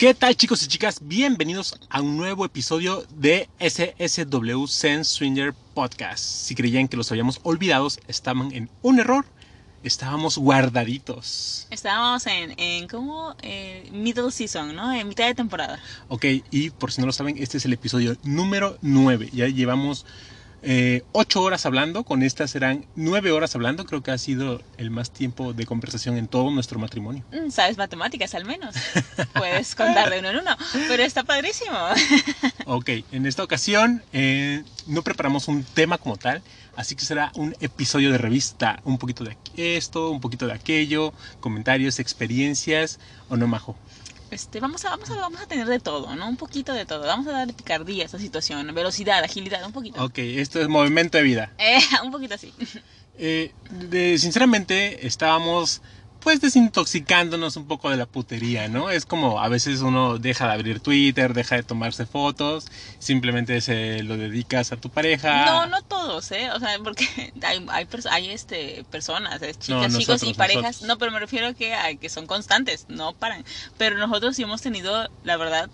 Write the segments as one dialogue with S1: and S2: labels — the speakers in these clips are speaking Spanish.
S1: ¿Qué tal chicos y chicas? Bienvenidos a un nuevo episodio de SSW Sense Swinger Podcast. Si creían que los habíamos olvidado, estaban en un error. Estábamos guardaditos.
S2: Estábamos en, en como eh, middle season, ¿no? En mitad de temporada.
S1: Ok, y por si no lo saben, este es el episodio número 9. Ya llevamos eh, 8 horas hablando, con estas serán 9 horas hablando. Creo que ha sido el más tiempo de conversación en todo nuestro matrimonio.
S2: Mm, Sabes matemáticas al menos. Puedes contar de uno en uno. Pero está padrísimo.
S1: Ok, en esta ocasión eh, no preparamos un tema como tal, así que será un episodio de revista, un poquito de esto, un poquito de aquello, comentarios, experiencias, o no majo.
S2: Este, vamos, a, vamos, a, vamos a tener de todo, ¿no? Un poquito de todo. Vamos a darle picardía a esta situación, velocidad, agilidad, un poquito.
S1: Ok, esto es movimiento de vida.
S2: Eh, un poquito así.
S1: Eh, de- sinceramente estábamos pues desintoxicándonos un poco de la putería, ¿no? Es como a veces uno deja de abrir Twitter, deja de tomarse fotos, simplemente se lo dedicas a tu pareja.
S2: No, no todos, ¿eh? O sea, porque hay, hay, hay este, personas, eh, chicas,
S1: No,
S2: chicos y parejas.
S1: nosotros.
S2: No, pero me refiero a que, a que son constantes, no paran. Pero nosotros sí hemos tenido, la verdad,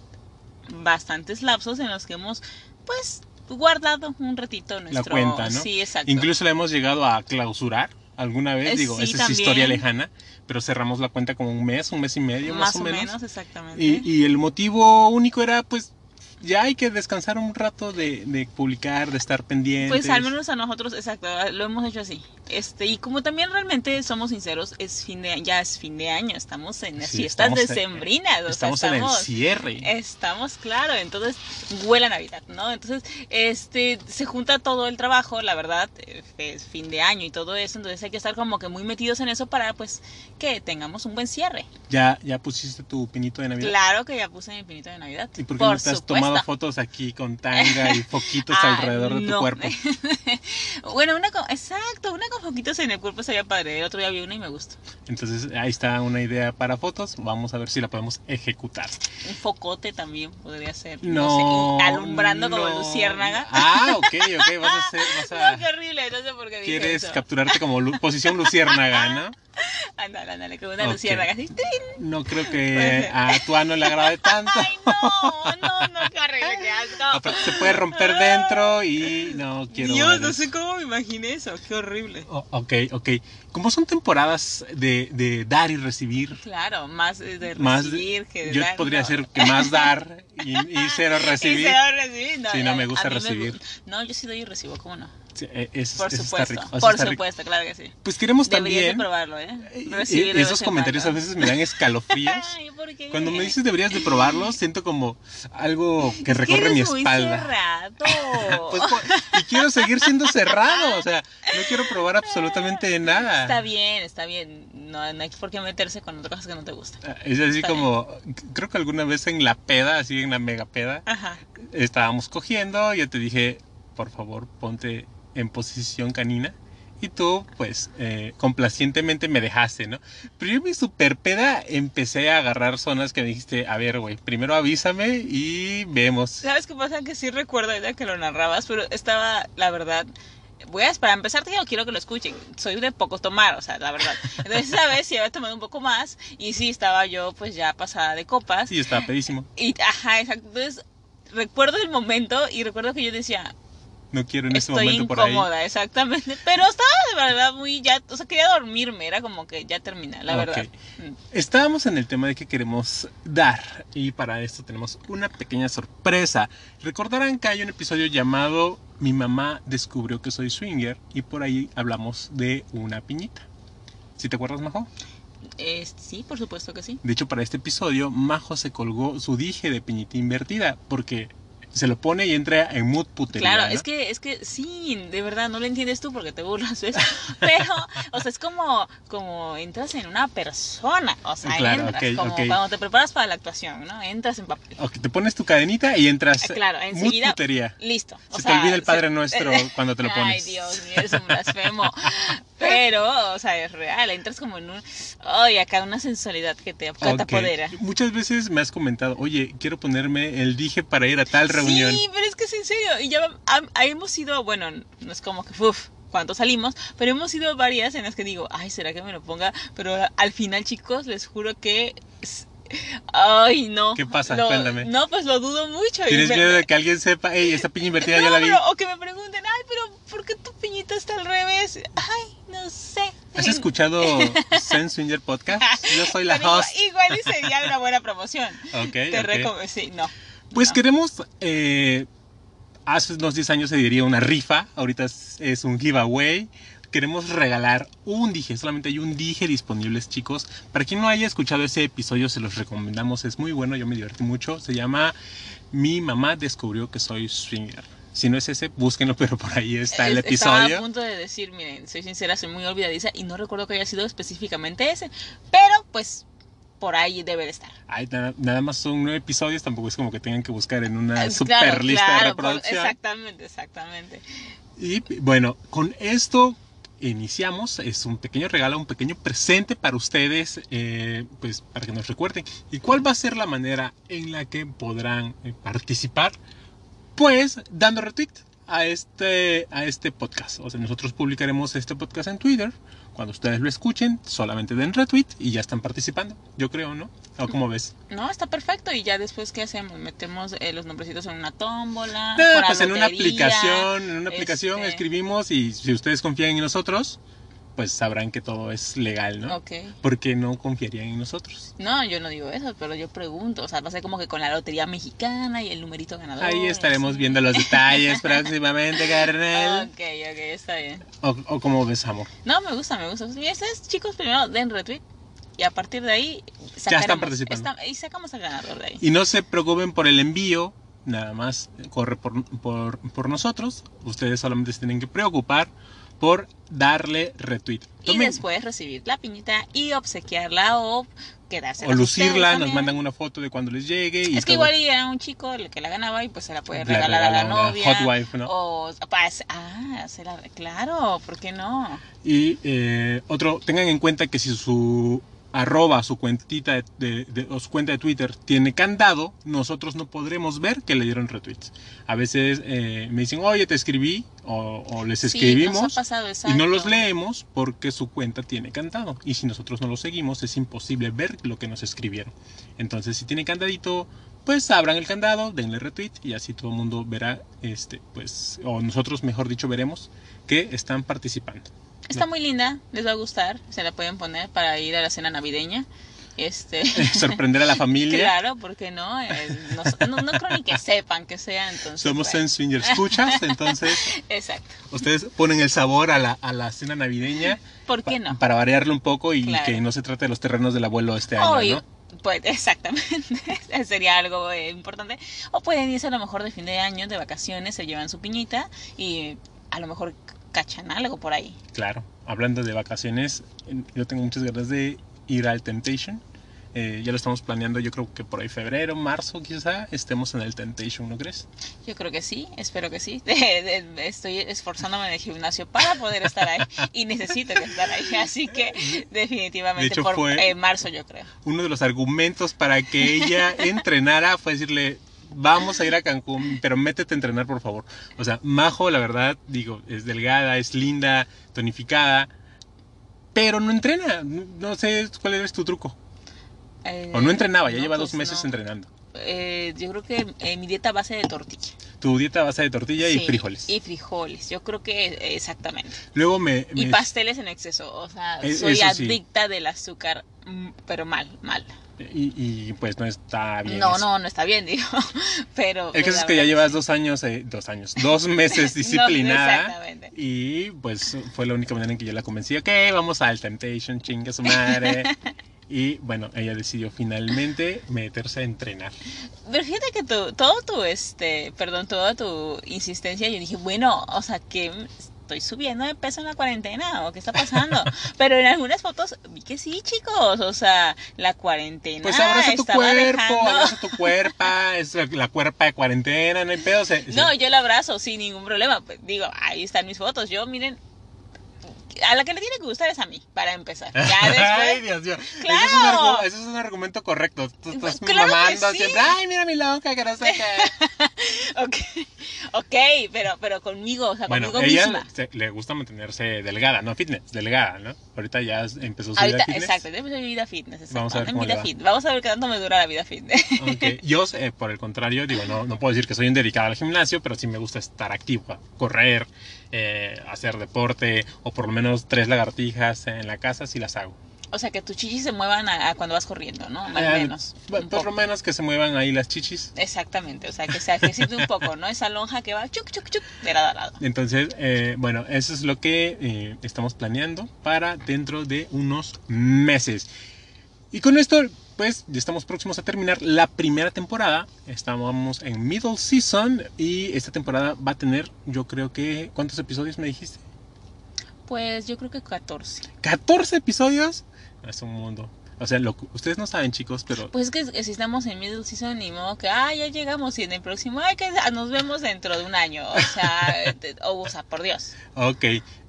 S2: bastantes lapsos en los que hemos, pues, guardado un ratito nuestro...
S1: cuenta, ¿no?
S2: Sí, exacto.
S1: Incluso la hemos llegado a clausurar alguna vez,
S2: Eh,
S1: digo,
S2: sí,
S1: esa es historia lejana, pero cerramos la cuenta como un mes, un mes y medio más,
S2: más o menos, exactamente.
S1: Y, y el motivo único era pues ya hay que descansar un rato de, de publicar, de estar pendientes.
S2: Pues al menos a nosotros, exacto, lo hemos hecho así. Este, y como también realmente somos sinceros, es fin de ya es fin de año, estamos en las
S1: Sí,
S2: fiestas
S1: estamos en-
S2: decembrinas, o sea,
S1: Estamos en el cierre.
S2: Estamos, claro, entonces huele a Navidad, ¿no? Entonces, este, se junta todo el trabajo, la verdad, eh, es fin de año y todo eso, entonces hay que estar como que muy metidos en eso para, pues, que tengamos un buen cierre.
S1: ¿Ya, ¿Ya pusiste tu pinito de Navidad?
S2: Claro que ya puse mi pinito de Navidad.
S1: ¿Y por qué no has
S2: supuesto.
S1: Tomado fotos aquí con tanga y foquitos
S2: Ah,
S1: alrededor de tu
S2: no.
S1: cuerpo?
S2: bueno, una con, exacto, una con foquitos en el cuerpo sería padre. El otro día vi una y me gustó.
S1: Entonces ahí está una idea para fotos. Vamos a ver si la podemos ejecutar.
S2: Un focote también podría ser.
S1: No.
S2: sé, alumbrando como luciérnaga.
S1: Ah, ok, ok. Vas a hacer. Vas a,
S2: No, qué horrible, no sé por qué dije
S1: quieres
S2: eso.
S1: capturarte como lu- posición luciérnaga, ¿no?
S2: Ándale, ándale, como una
S1: Ok.
S2: luciérnaga así.
S1: No creo que a tu ano le agrade tanto.
S2: Ay, no, no, no, qué horrible, qué asco.
S1: Se puede romper dentro y no quiero.
S2: Dios, no sé cómo me imaginé eso, qué horrible.
S1: Oh, ok, ok. Como son temporadas de, de dar y recibir,
S2: Claro, más de
S1: más
S2: recibir que de
S1: yo
S2: dar,
S1: podría
S2: no.
S1: ser que más dar y, y cero
S2: Y
S1: recibir.
S2: cero recibir, no,
S1: Sí, no me gusta
S2: me
S1: recibir.
S2: gu- no, yo sí doy y recibo, ¿cómo no?
S1: Sí, eh, es-
S2: Por supuesto,
S1: rico,
S2: por supuesto, claro que sí.
S1: Pues queremos
S2: Deberías de
S1: también.
S2: probarlo, ¿eh?
S1: eh,
S2: Recibir
S1: eh,
S2: de
S1: esos comentarios a veces me dan escalofríos.
S2: Ay, ¿por qué?
S1: Cuando me dices deberías de probarlo, siento como algo que recorre mi
S2: muy
S1: espalda.
S2: cerrado.
S1: Pues, po- y quiero seguir siendo cerrado, o sea, no quiero probar absolutamente nada.
S2: Está bien, está bien. No, no hay por qué meterse con otras cosas que no te gustan.
S1: Ah, Es así
S2: Está
S1: como, creo que alguna vez en la peda, así en la mega peda,
S2: Ajá.
S1: estábamos cogiendo, yo te dije, por favor, ponte en posición canina. Y tú, pues, eh, complacientemente me dejaste, ¿no? Pero yo mi super peda empecé a agarrar zonas que me dijiste, a ver, güey, primero avísame y vemos.
S2: ¿Sabes qué pasa? Que sí recuerdo ahorita que lo narrabas, pero estaba, la verdad. Voy a, para empezar, te digo, quiero que lo escuchen. Soy de poco tomar, o sea, la verdad. Entonces, esa vez sí había tomado un poco más y sí estaba yo, pues ya pasada de copas.
S1: Sí, estaba pedísimo.
S2: Y, ajá, exacto. Entonces, recuerdo el momento y recuerdo que yo decía,
S1: No quiero en ese
S2: estoy
S1: momento por ahí.
S2: incómoda, exactamente. Pero estaba de verdad muy ya, o sea, quería dormirme, era como que ya termina, la verdad.
S1: Estábamos en el tema de que queremos dar y para esto tenemos una pequeña sorpresa. Recordarán que hay un episodio llamado Mi mamá descubrió que soy swinger y por ahí hablamos de una piñita. ¿Sí te acuerdas, Majo?
S2: Eh, sí, por supuesto que sí.
S1: De hecho, para este episodio, Majo se colgó su dije de piñita invertida porque se lo pone y entra en mood putería.
S2: Claro,
S1: ¿no?
S2: es que, es que sí, de verdad, no lo entiendes tú porque te burlas, ¿ves? Pero, o sea, es como, como entras en una persona, o sea,
S1: Claro,
S2: entras, como cuando te preparas para la actuación, ¿no? Entras en papel.
S1: Ok, te pones tu cadenita y entras
S2: Eh, claro,
S1: mood
S2: enseguida-
S1: putería.
S2: Listo. o
S1: Se te olvida el Padre
S2: se-
S1: Nuestro cuando te lo pones.
S2: Ay, Dios mío, eres un blasfemo. Pero, o sea, es real, entras como en un... Ay, acá una sensualidad que te, apodera.
S1: Muchas veces me has comentado, oye, quiero ponerme el dije para ir a tal reunión.
S2: Sí, pero es que es en serio. Y ya hemos ido, bueno, no es como que, uff, cuánto salimos, pero hemos ido varias en las que digo, ay, ¿será que me lo ponga? Pero al final, chicos, les juro que... Ay, no.
S1: ¿Qué pasa?
S2: Lo-
S1: Cuéntame.
S2: No, pues lo dudo mucho.
S1: ¿Tienes miedo de que alguien sepa, hey, esta piña invertida ya
S2: No,
S1: la vi?
S2: pero- o que me pregunten, ay, pero ¿por qué tu piñita está al revés? Ay, no sé.
S1: ¿Has escuchado Zen Swinger Podcast? Yo soy la
S2: Pero igual-
S1: host.
S2: Igual, y sería una buena promoción.
S1: Ok,
S2: Te
S1: ok.
S2: recom- Sí, no.
S1: Pues
S2: no.
S1: queremos, eh, hace unos 10 años se diría una rifa, ahorita es, es un giveaway. Queremos regalar un dije, solamente hay un dije disponibles, chicos. Para quien no haya escuchado ese episodio, se los recomendamos, es muy bueno, yo me divertí mucho. Se llama Mi mamá descubrió que soy swinger. Si no es ese, búsquenlo, pero por ahí está el
S2: Es- Estaba a
S1: episodio.
S2: punto de decir, miren, soy sincera, soy muy olvidadiza y no recuerdo que haya sido específicamente ese. Pero, pues, por ahí debe de estar.
S1: Ay, nada, nada más son nueve episodios, tampoco es como que tengan que buscar en una
S2: Ah,
S1: super
S2: claro,
S1: lista
S2: claro,
S1: de
S2: por-
S1: reproducción.
S2: exactamente, exactamente.
S1: Y bueno, con esto iniciamos. Es un pequeño regalo, un pequeño presente para ustedes, eh, pues para que nos recuerden. ¿Y cuál va a ser la manera en la que podrán eh, participar? Pues dando retweet a este, a este podcast. O sea, nosotros publicaremos este podcast en Twitter. Cuando ustedes lo escuchen, solamente den retweet y ya están participando. Yo creo, ¿no? ¿O cómo ves?
S2: No, está perfecto. Y ya después, ¿qué hacemos? Metemos eh, los nombrecitos en una tómbola.
S1: No, pues en una aplicación, en una aplicación
S2: este-
S1: escribimos y si ustedes confían en nosotros, pues sabrán que todo es legal, ¿no?
S2: Ok.
S1: Porque no confiarían en nosotros.
S2: No, yo no digo eso, pero yo pregunto. O sea, va a ser como que con la lotería mexicana y el numerito ganador.
S1: Ahí estaremos viendo los detalles próximamente, carnal.
S2: Ok, ok, está bien.
S1: O, o como ves, amor.
S2: No, me gusta, me gusta. Y ustedes, chicos, primero den retweet. Y a partir de ahí
S1: están
S2: sacaremos-
S1: participando.
S2: está- y sacamos al ganador de ahí.
S1: Y no se preocupen por el envío, nada más corre por, por, por nosotros. Ustedes solamente se tienen que preocupar por darle retweet.
S2: Y después recibir la piñita y obsequiarla o quedarse
S1: o lucirla, nos mandan una foto de cuando les llegue. Y
S2: Es que
S1: todo.
S2: igual era un chico el que la ganaba y pues se la puede regalar a la novia.
S1: hot wife, ¿no?
S2: O, pues, ah, se la, claro, ¿por qué no?
S1: Y eh, otro, tengan en cuenta que si su arroba, su cuentita de, de- de- o su cuenta de Twitter tiene candado, nosotros no podremos ver que le dieron retweets. A veces eh, me dicen, oye, te escribí, o, o les escribimos,
S2: pasado,
S1: y no los leemos porque su cuenta tiene candado. Y si nosotros no lo seguimos, es imposible ver lo que nos escribieron. Entonces, si tiene candadito, pues abran el candado, denle retweet y así todo el mundo verá, este, pues, o nosotros, mejor dicho, veremos que están participando.
S2: Está muy linda, les va a gustar, se la pueden poner para ir a la cena navideña. Este,
S1: sorprender a la familia.
S2: claro, ¿por qué no? Eh, no, no- no creo ni que sepan que sea, entonces.
S1: Somos
S2: bueno,
S1: en Swinger Escuchas, entonces
S2: Exacto,
S1: ustedes ponen el sabor a la, a la cena navideña
S2: ¿por qué
S1: pa-
S2: no?
S1: para variarlo un poco y
S2: Claro.
S1: que no se trate de los terrenos del abuelo este año, ¿no?
S2: pues exactamente, sería algo eh, importante. O pueden irse a lo mejor de fin de año, de vacaciones, se llevan su piñita y a lo mejor cachan algo por ahí.
S1: Claro, hablando de vacaciones, yo tengo muchas ganas de ir al Temptation. Eh, ya lo estamos planeando, yo creo que por ahí febrero, marzo quizá, estemos en el Temptation, ¿no crees?
S2: Yo creo que sí, espero que sí. Estoy esforzándome en el gimnasio para poder estar ahí y necesito que estar ahí. Así que definitivamente
S1: De hecho,
S2: por
S1: fue-
S2: eh, marzo yo creo.
S1: Uno de los argumentos para que ella entrenara fue decirle, vamos a ir a Cancún, pero métete a entrenar, por favor. O sea, Majo, la verdad, digo, es delgada, es linda, tonificada, pero no entrena. No sé cuál es tu truco.
S2: Eh,
S1: O no entrenaba, ya
S2: no,
S1: lleva
S2: pues
S1: dos meses
S2: no.
S1: entrenando.
S2: Eh, yo creo que eh, mi dieta base de tortilla.
S1: Tu dieta base de tortilla y frijoles.
S2: Y frijoles, yo creo que exactamente.
S1: Luego me...
S2: Y pasteles en exceso, o sea,
S1: Eh,
S2: soy
S1: sí.
S2: adicta del azúcar, mm, pero mal, mal.
S1: Y, y, pues no está bien.
S2: No,
S1: eso.
S2: no, no está bien, digo, pero...
S1: El caso
S2: la
S1: es que ya llevas dos años, eh, dos años, dos meses
S2: No,
S1: disciplinada.
S2: exactamente.
S1: y pues fue la única manera en que yo la convencí. Ok, vamos al Temptation, chinga su madre. y bueno, ella decidió finalmente meterse a entrenar.
S2: Pero fíjate que tu, todo tu, este, perdón, toda tu insistencia, yo dije, bueno, o sea, que estoy subiendo de peso en la cuarentena o qué está pasando. Pero en algunas fotos vi que sí, chicos, o sea, la cuarentena
S1: Pues abraza tu cuerpo,
S2: dejando-
S1: abraza tu cuerpo, es la, cuerpa de cuarentena, no hay pedo. se-
S2: No, yo la abrazo sin ningún problema. Pues, digo, ahí están mis fotos. Yo, miren, a la que le tiene que gustar es a mí, para empezar. Ya
S1: Ay,
S2: después.
S1: Dios mío. Ese, es un
S2: ¡Claro!
S1: ese es un argumento correcto. Tú estás
S2: Claro que
S1: mamando
S2: sí.
S1: siempre. Ay, mira mi lonja, que no sé qué.
S2: ok, Ok, pero, pero conmigo, o sea,
S1: Bueno,
S2: conmigo
S1: ella
S2: misma.
S1: se- le gusta mantenerse delgada, no fitness, delgada, ¿no? Ahorita ya empezó su
S2: Ahorita,
S1: vida fitness.
S2: exacto, tenemos mi vida fitness. Exacto,
S1: Vamos a ver cómo le
S2: vida
S1: va.
S2: fit. Vamos a ver qué tanto me dura la vida fitness.
S1: Ok, Yo, eh, por el contrario, digo, no, no puedo decir que soy un dedicado al gimnasio, pero sí me gusta estar activo, correr, eh, hacer deporte, o por lo menos tres lagartijas en la casa, si las hago.
S2: O sea, que tus chichis se muevan a, a cuando vas corriendo, ¿no? Más o
S1: Eh,
S2: menos.
S1: Por, lo menos que se muevan ahí las chichis.
S2: Exactamente, o sea, que se ejercite un poco, ¿no? Esa lonja que va chuc, chuc, chuc, de lado a lado.
S1: Entonces, eh, bueno, eso es lo que eh, estamos planeando para dentro de unos meses. Y con esto, pues, ya estamos próximos a terminar la primera temporada. Estamos en middle season y esta temporada va a tener, yo creo que, ¿cuántos episodios me dijiste?
S2: Pues yo creo que 14.
S1: 14 episodios. Es un mundo. O sea, lo ustedes no saben, chicos, pero
S2: Pues es que si estamos en middle season, ni modo que, ah, ya llegamos y en el próximo, ay, que nos vemos dentro de un año. O sea, o, o sea, por Dios.
S1: Ok,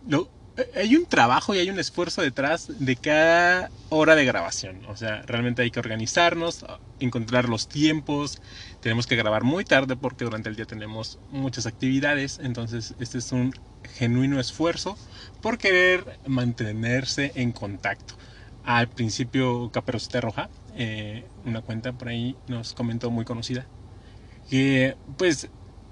S1: lo- hay un trabajo y hay un esfuerzo detrás de cada hora de grabación. O sea, realmente hay que organizarnos, encontrar los tiempos. Tenemos que grabar muy tarde porque durante el día tenemos muchas actividades. Entonces, este es un genuino esfuerzo por querer mantenerse en contacto. Al principio, Caperucita Roja, eh, una cuenta por ahí nos comentó muy conocida, que pues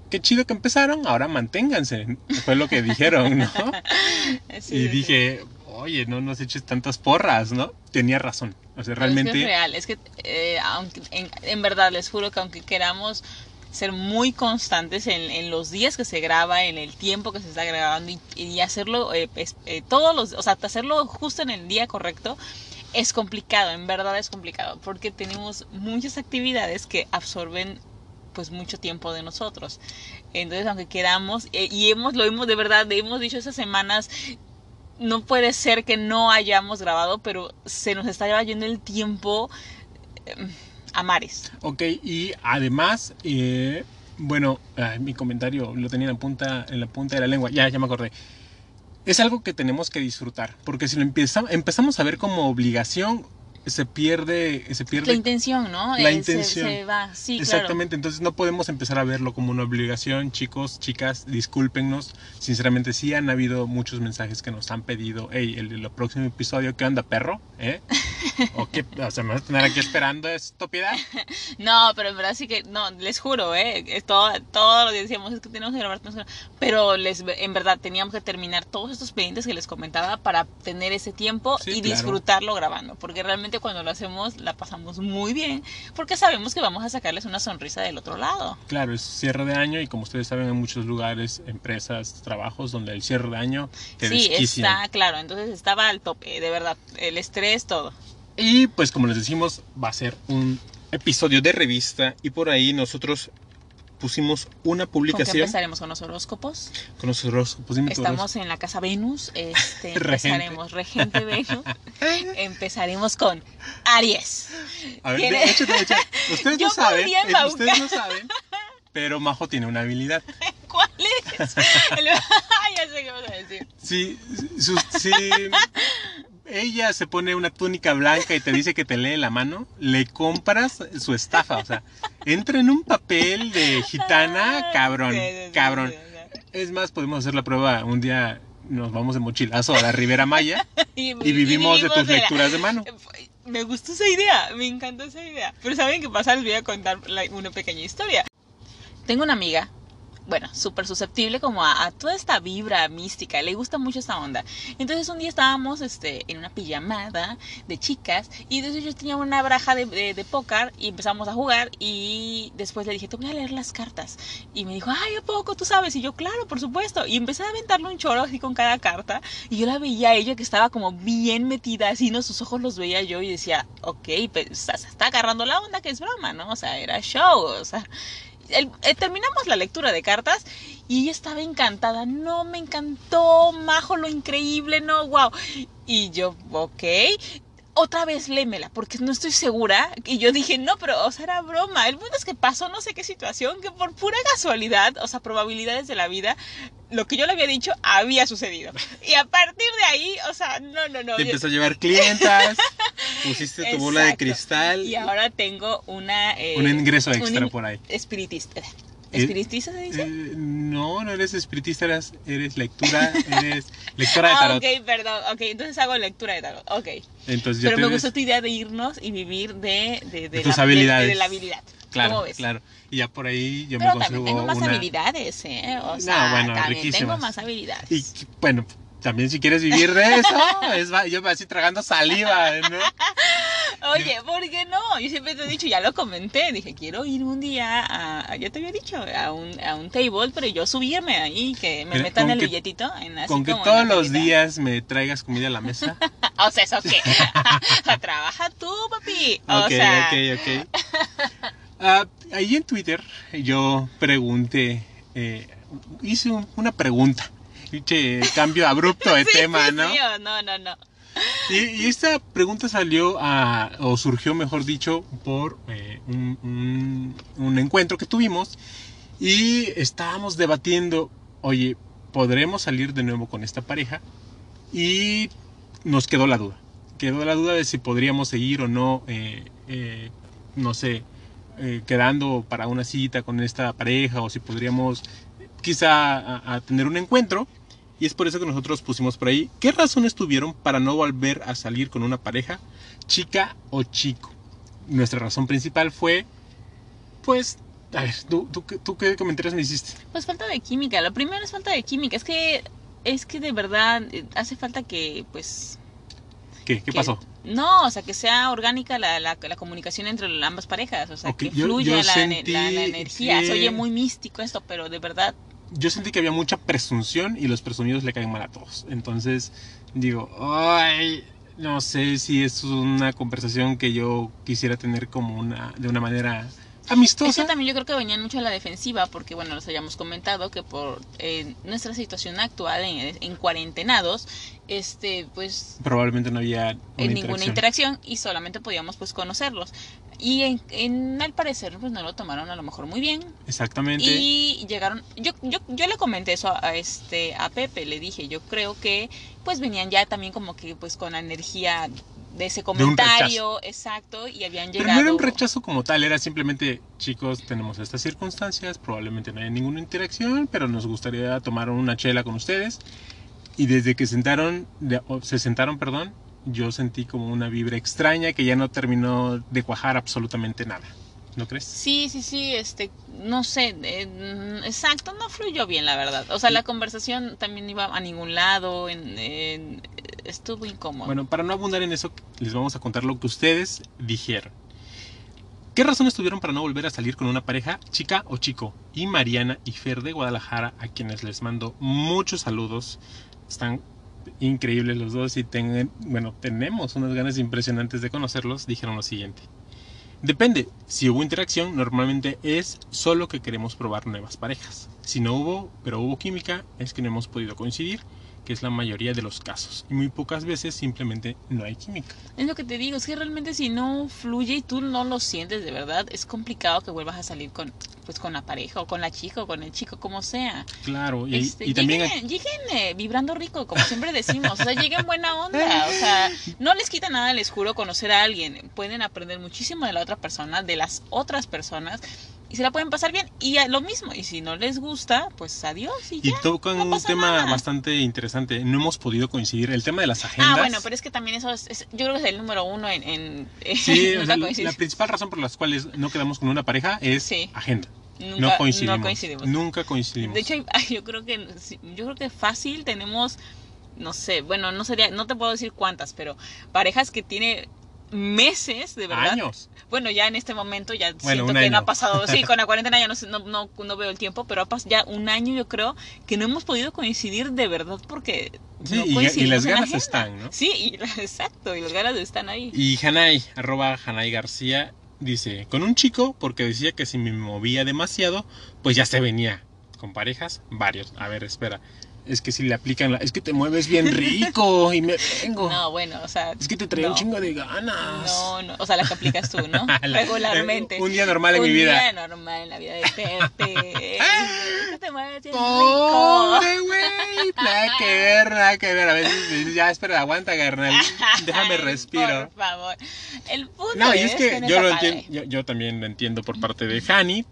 S1: qué chido que empezaron, ahora manténganse. Fue lo que dijeron, ¿no?
S2: Sí,
S1: y
S2: sí,
S1: dije, oye, no nos eches tantas porras, ¿no? Tenía razón. O sea,
S2: Pero Es, que
S1: realmente...
S2: es real, es que eh, aunque, en, en verdad les juro que aunque queramos ser muy constantes en, en los días que se graba, en el tiempo que se está grabando y, y hacerlo eh, es- eh, todos los, o sea, hacerlo justo en el día correcto, es complicado, en verdad es complicado, porque tenemos muchas actividades que absorben pues mucho tiempo de nosotros. Entonces, aunque queramos, eh, y hemos, lo hemos de verdad, hemos dicho esas semanas, no puede ser que no hayamos grabado, pero se nos está yendo el tiempo eh, a mares.
S1: Ok, y además, eh, bueno, mi comentario lo tenía en la, punta, en la punta de la lengua, ya, ya me acordé. Es algo que tenemos que disfrutar, porque si lo empezamos, empezamos a ver como obligación, se pierde, se
S2: La
S1: pierde
S2: intención, ¿no?
S1: La
S2: Eh,
S1: intención.
S2: Se, va, sí,
S1: Exactamente, entonces no podemos empezar a verlo como una obligación, chicos, chicas, discúlpenos. Sinceramente sí han habido muchos mensajes que nos han pedido, hey, el, el próximo episodio, ¿qué onda, perro? ¿Eh? ¿O qué? O sea, me vas a tener aquí esperando estúpida.
S2: No, pero en verdad sí que, no, les juro, ¿eh? Es todo, todos los días decíamos, es que tenemos que grabar, tenemos que grabar. Pero les, en verdad teníamos que terminar todos estos pendientes que les comentaba para tener ese tiempo
S1: Sí,
S2: y
S1: claro.
S2: disfrutarlo grabando. Porque realmente cuando lo hacemos la pasamos muy bien, porque sabemos que vamos a sacarles una sonrisa del otro lado.
S1: Claro, es cierre de año y como ustedes saben, hay muchos lugares, empresas, trabajos donde el cierre de año te
S2: Sí,
S1: desquician.
S2: está claro. Entonces estaba al tope, de verdad. El estrés, todo.
S1: Y pues como les decimos, va a ser un episodio de revista y por ahí nosotros pusimos una
S2: ¿Con qué
S1: publicación
S2: empezaremos con los horóscopos?
S1: con nosotros pusimos
S2: Estamos en la casa Venus. Este, empezaremos Regente Venus. empezaremos con Aries.
S1: A ver,
S2: ¿Quién
S1: de hecho, de hecho, ustedes
S2: Yo
S1: no saben, eh, ustedes no saben, pero Majo tiene una habilidad.
S2: ¿Cuál es? El- ya sé qué vas a decir.
S1: Si, su- si ella se pone una túnica blanca y te dice que te lee la mano, le compras su estafa. O sea, entra en un papel de gitana, cabrón,
S2: Sí, sí, sí,
S1: cabrón.
S2: sí, sí.
S1: Es más, podemos hacer la prueba un día. Nos vamos de mochilazo a la Ribera Maya
S2: Y,
S1: y vivimos de tus
S2: la-
S1: lecturas de mano.
S2: Me gustó esa idea, me encantó esa idea. Pero ¿saben qué pasa? Les voy a contar una pequeña historia. Tengo una amiga, bueno, súper susceptible como a, toda esta vibra mística, le gusta mucho esta onda. Entonces un día estábamos este, en una pijamada de chicas y entonces yo tenía una baraja de, de, de póker y empezamos a jugar y después le dije, te voy a leer las cartas. Y me dijo, ay, ¿a poco tú sabes? Y yo, claro, por supuesto. Y empecé a aventarle un choro así con cada carta y yo la veía a ella que estaba como bien metida así, ¿no? Sus ojos los veía yo y decía, ok, pues se está agarrando la onda que es broma, ¿no? O sea, era show, o sea... eh, terminamos la lectura de cartas y estaba encantada. No, me encantó, Majo, lo increíble, no, wow. Y yo, ok. Otra vez lémela, porque no estoy segura. Y yo dije, no, pero, o sea, era broma. El punto es que pasó no sé qué situación, que por pura casualidad, o sea, probabilidades de la vida, lo que yo le había dicho había sucedido. Y a partir de ahí, o sea, no, no, no.
S1: Te
S2: yo-
S1: empezó a llevar clientas, pusiste tu bola de cristal,
S2: Y ahora tengo una... eh,
S1: un ingreso
S2: un
S1: extra
S2: in-
S1: por ahí.
S2: Espiritista. ¿Espiritista se dice?
S1: eh, no, no eres espiritista, eres, eres lectura, eres lectora de
S2: ah,
S1: tarot.
S2: ok, perdón. Ok, entonces hago lectura de tarot. Ok.
S1: Entonces yo
S2: Pero me
S1: ves-
S2: gustó tu idea de irnos y vivir de, de, de
S1: De tus
S2: la,
S1: habilidades.
S2: De, la habilidad.
S1: Claro,
S2: ¿Cómo ves?
S1: claro. Y ya por ahí yo
S2: Pero
S1: me
S2: también
S1: consigo
S2: tengo más
S1: una...
S2: habilidades, ¿eh? O sea,
S1: No, bueno,
S2: también tengo más habilidades.
S1: Y bueno, también si quieres vivir de eso, es, yo así tragando saliva, ¿no?
S2: Oye, ¿por qué no? Yo siempre te he dicho, ya lo comenté, dije, quiero ir un día a, ya te había dicho, a un, a un table, pero yo subirme ahí, que me metan el
S1: que-
S2: billetito en así
S1: Con que
S2: como
S1: todos los días me traigas comida a la mesa.
S2: O sea, ¿eso qué? Trabaja tú, papi. O
S1: ok,
S2: sea,
S1: ok, ok. Ah, ahí en Twitter yo pregunté, eh, hice un- una pregunta. Dice cambio abrupto de
S2: sí,
S1: tema, ¿no?
S2: sí, no, no, no.
S1: Y, y esta pregunta salió a, o surgió, mejor dicho, por eh, un, un- un encuentro que tuvimos y estábamos debatiendo, oye, ¿podremos salir de nuevo con esta pareja? Y nos quedó la duda. Quedó la duda de si podríamos seguir o no, eh, eh, no sé, eh, quedando para una cita con esta pareja o si podríamos quizá a- a tener un encuentro. Y es por eso que nosotros pusimos por ahí, ¿qué razones tuvieron para no volver a salir con una pareja, chica o chico? Nuestra razón principal fue, pues, a ver, ¿tú, tú, qué- tú qué comentarios me hiciste?
S2: Pues falta de química. Lo primero es falta de química. Es que, es que de verdad eh, hace falta que, pues...
S1: ¿Qué, qué
S2: que-
S1: pasó?
S2: No, o sea, que sea orgánica la, la, la comunicación entre ambas parejas. O sea, que
S1: yo-
S2: fluya
S1: yo
S2: la, la energía.
S1: que-
S2: Se oye muy místico esto, pero de verdad
S1: Yo sentí que había mucha presunción y los presumidos le caen mal a todos. Entonces, digo, ay, no sé si es una conversación que yo quisiera tener como una, de una manera
S2: Es que
S1: amistosa.
S2: también yo creo que venían mucho a la defensiva porque, bueno, les habíamos comentado que por eh, nuestra situación actual en, en cuarentenados, este, pues
S1: Probablemente no había
S2: en ninguna
S1: interacción.
S2: interacción y solamente podíamos pues conocerlos. Y en, en- al parecer pues no lo tomaron a lo mejor muy bien
S1: Exactamente.
S2: y llegaron yo, yo, yo le comenté eso a, a este a Pepe, le dije, yo creo que pues venían ya también como que pues con la energía de ese comentario, exacto, y habían
S1: Pero
S2: llegado
S1: no era un rechazo como tal, era simplemente, chicos, tenemos estas circunstancias, probablemente no haya ninguna interacción, pero nos gustaría tomar una chela con ustedes. Y desde que sentaron, se sentaron, perdón, yo sentí como una vibra extraña que ya no terminó de cuajar absolutamente nada. ¿No crees?
S2: Sí, sí, sí, este, no sé, eh, exacto, no fluyó bien, la verdad. O sea, la conversación también iba a ningún lado, en, en- estuvo incómodo.
S1: Bueno, para no abundar en eso, les vamos a contar lo que ustedes dijeron. ¿Qué razones tuvieron para no volver a salir con una pareja, chica o chico? Y Mariana y Fer de Guadalajara, a quienes les mando muchos saludos. Están increíbles los dos y tengan, bueno, tenemos unas ganas impresionantes de conocerlos. Dijeron lo siguiente. Depende, si hubo interacción, normalmente es solo que queremos probar nuevas parejas. Si no hubo, pero hubo química, es que no hemos podido coincidir, que es la mayoría de los casos. Y muy pocas veces simplemente no hay química.
S2: Es lo que te digo, es que realmente si no fluye y tú no lo sientes de verdad, es complicado que vuelvas a salir con, pues, con la pareja o con la chica o con el chico, como sea.
S1: Claro, y,
S2: Este,
S1: y también...
S2: lleguen, lleguen, eh, vibrando rico, como siempre decimos, o sea, lleguen buena onda, o sea, no les quita nada, les juro, conocer a alguien, pueden aprender muchísimo de la otra persona, de las otras personas, y se la pueden pasar bien, y lo mismo, y si no les gusta, pues adiós y
S1: Y
S2: ya.
S1: tocan
S2: no
S1: un tema
S2: nada.
S1: bastante interesante. No hemos podido coincidir. El tema de las agendas.
S2: Ah, bueno, pero es que también eso es, es- yo creo que es el número uno en... en
S1: Sí,
S2: en
S1: o
S2: nunca
S1: sea, la principal razón por las cuales no quedamos con una pareja es
S2: Sí.
S1: agenda.
S2: Nunca-
S1: no coincidimos.
S2: no coincidimos.
S1: Nunca coincidimos.
S2: De hecho, yo creo que yo creo que fácil tenemos no sé, bueno, no sería no te puedo decir cuántas, pero parejas que tiene meses, de verdad.
S1: años.
S2: Bueno, ya en este momento ya
S1: Bueno,
S2: siento que no ha pasado, sí, con la cuarentena ya no, no, no, veo el tiempo, pero ha pasado ya un año yo creo que no hemos podido coincidir de verdad porque
S1: Sí,
S2: no
S1: y- y las ganas
S2: agenda.
S1: están, ¿no?
S2: Sí, y, exacto, y las ganas están ahí.
S1: Y Hanai, arroba Hanai García, dice, con un chico porque decía que si me movía demasiado, pues ya se venía. Con parejas, varios. A ver, espera. Es que si le aplican la... Es que te mueves bien rico y me vengo.
S2: No, bueno, o sea,
S1: Es que te traía
S2: no.
S1: un chingo de ganas.
S2: No, no, o sea, la que aplicas tú, ¿no?
S1: La-
S2: Regularmente.
S1: eh, un día normal en
S2: Un
S1: mi vida.
S2: día normal en la vida de Pepe. ¿Qué te mueves bien rico?
S1: Güey, nada que ver, nada que ver. A veces dices, ya, espera, aguanta, carnal. Déjame respiro.
S2: Por favor. El punto
S1: No, y es que yo lo entiendo, yo, yo también lo entiendo por parte de Hani.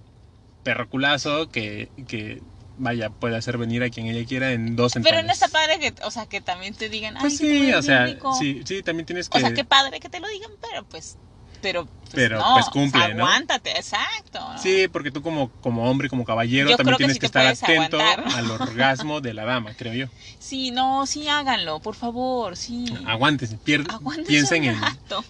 S1: perroculazo que, que vaya, puede hacer venir a quien ella quiera en dos
S2: Pero
S1: centones.
S2: no está padre que, o sea, que también te digan,
S1: Pues
S2: ay,
S1: sí, o sea,
S2: bien rico".
S1: sí, sí, también tienes que...
S2: O sea, qué padre que te lo digan, pero pues, pero, pues,
S1: Pero,
S2: no,
S1: pues, cumple,
S2: o sea,
S1: ¿no?
S2: aguántate, exacto. ¿no?
S1: Sí, porque tú como, como hombre, como caballero,
S2: Yo
S1: también
S2: que
S1: tienes que estar atento
S2: aguantar.
S1: al orgasmo de la dama, creo yo.
S2: Sí, no, sí háganlo, por favor, sí.
S1: Aguántense, piensen en,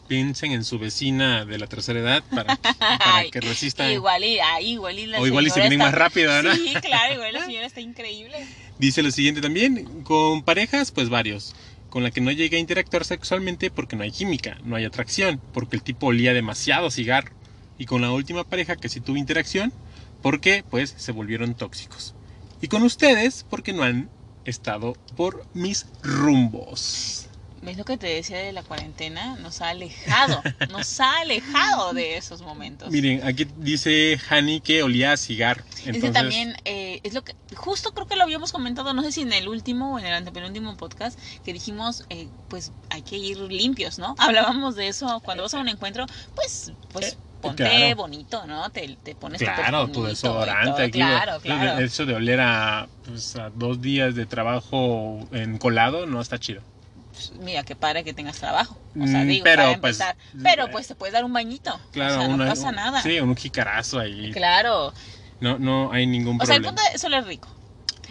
S1: piensen en su vecina de la tercera edad para, para que resista.
S2: Igual y, ay, igual y la
S1: O igual y se vienen
S2: está-
S1: más rápido, ¿no?
S2: Sí, claro, igual la señora está increíble.
S1: Dice lo siguiente también, con parejas, pues varios, con la que no llegué a interactuar sexualmente porque no hay química, no hay atracción, porque el tipo olía demasiado cigarro. Y con la última pareja que sí tuve interacción, porque pues se volvieron tóxicos. Y con ustedes, porque no han estado por mis rumbos.
S2: ¿Ves lo que te decía de la cuarentena? Nos ha alejado, nos ha alejado de esos momentos.
S1: Miren, aquí dice Hani que olía a cigarro. Entonces,
S2: también eh, es lo que justo creo que lo habíamos comentado, no sé si en el último o en el antepenúltimo podcast, que dijimos, eh, pues hay que ir limpios, ¿no? Hablábamos de eso cuando vas a un encuentro, pues, pues
S1: Eh,
S2: ponte
S1: claro.
S2: bonito, ¿no? Te, te pones
S1: Claro,
S2: tu,
S1: tu desodorante. aquí,
S2: claro,
S1: el-
S2: claro.
S1: Eso de oler a, pues, a dos días de trabajo en colado no está chido.
S2: Mira, qué padre que tengas trabajo. O sea,
S1: Mm,
S2: digo,
S1: pero,
S2: para
S1: pues,
S2: empezar. pero
S1: eh,
S2: pues te puedes dar un bañito.
S1: Claro,
S2: o sea, no pasa nada.
S1: Sí, un jicarazo ahí.
S2: Claro.
S1: No, no hay ningún
S2: O sea, el
S1: problema.
S2: punto es oler rico.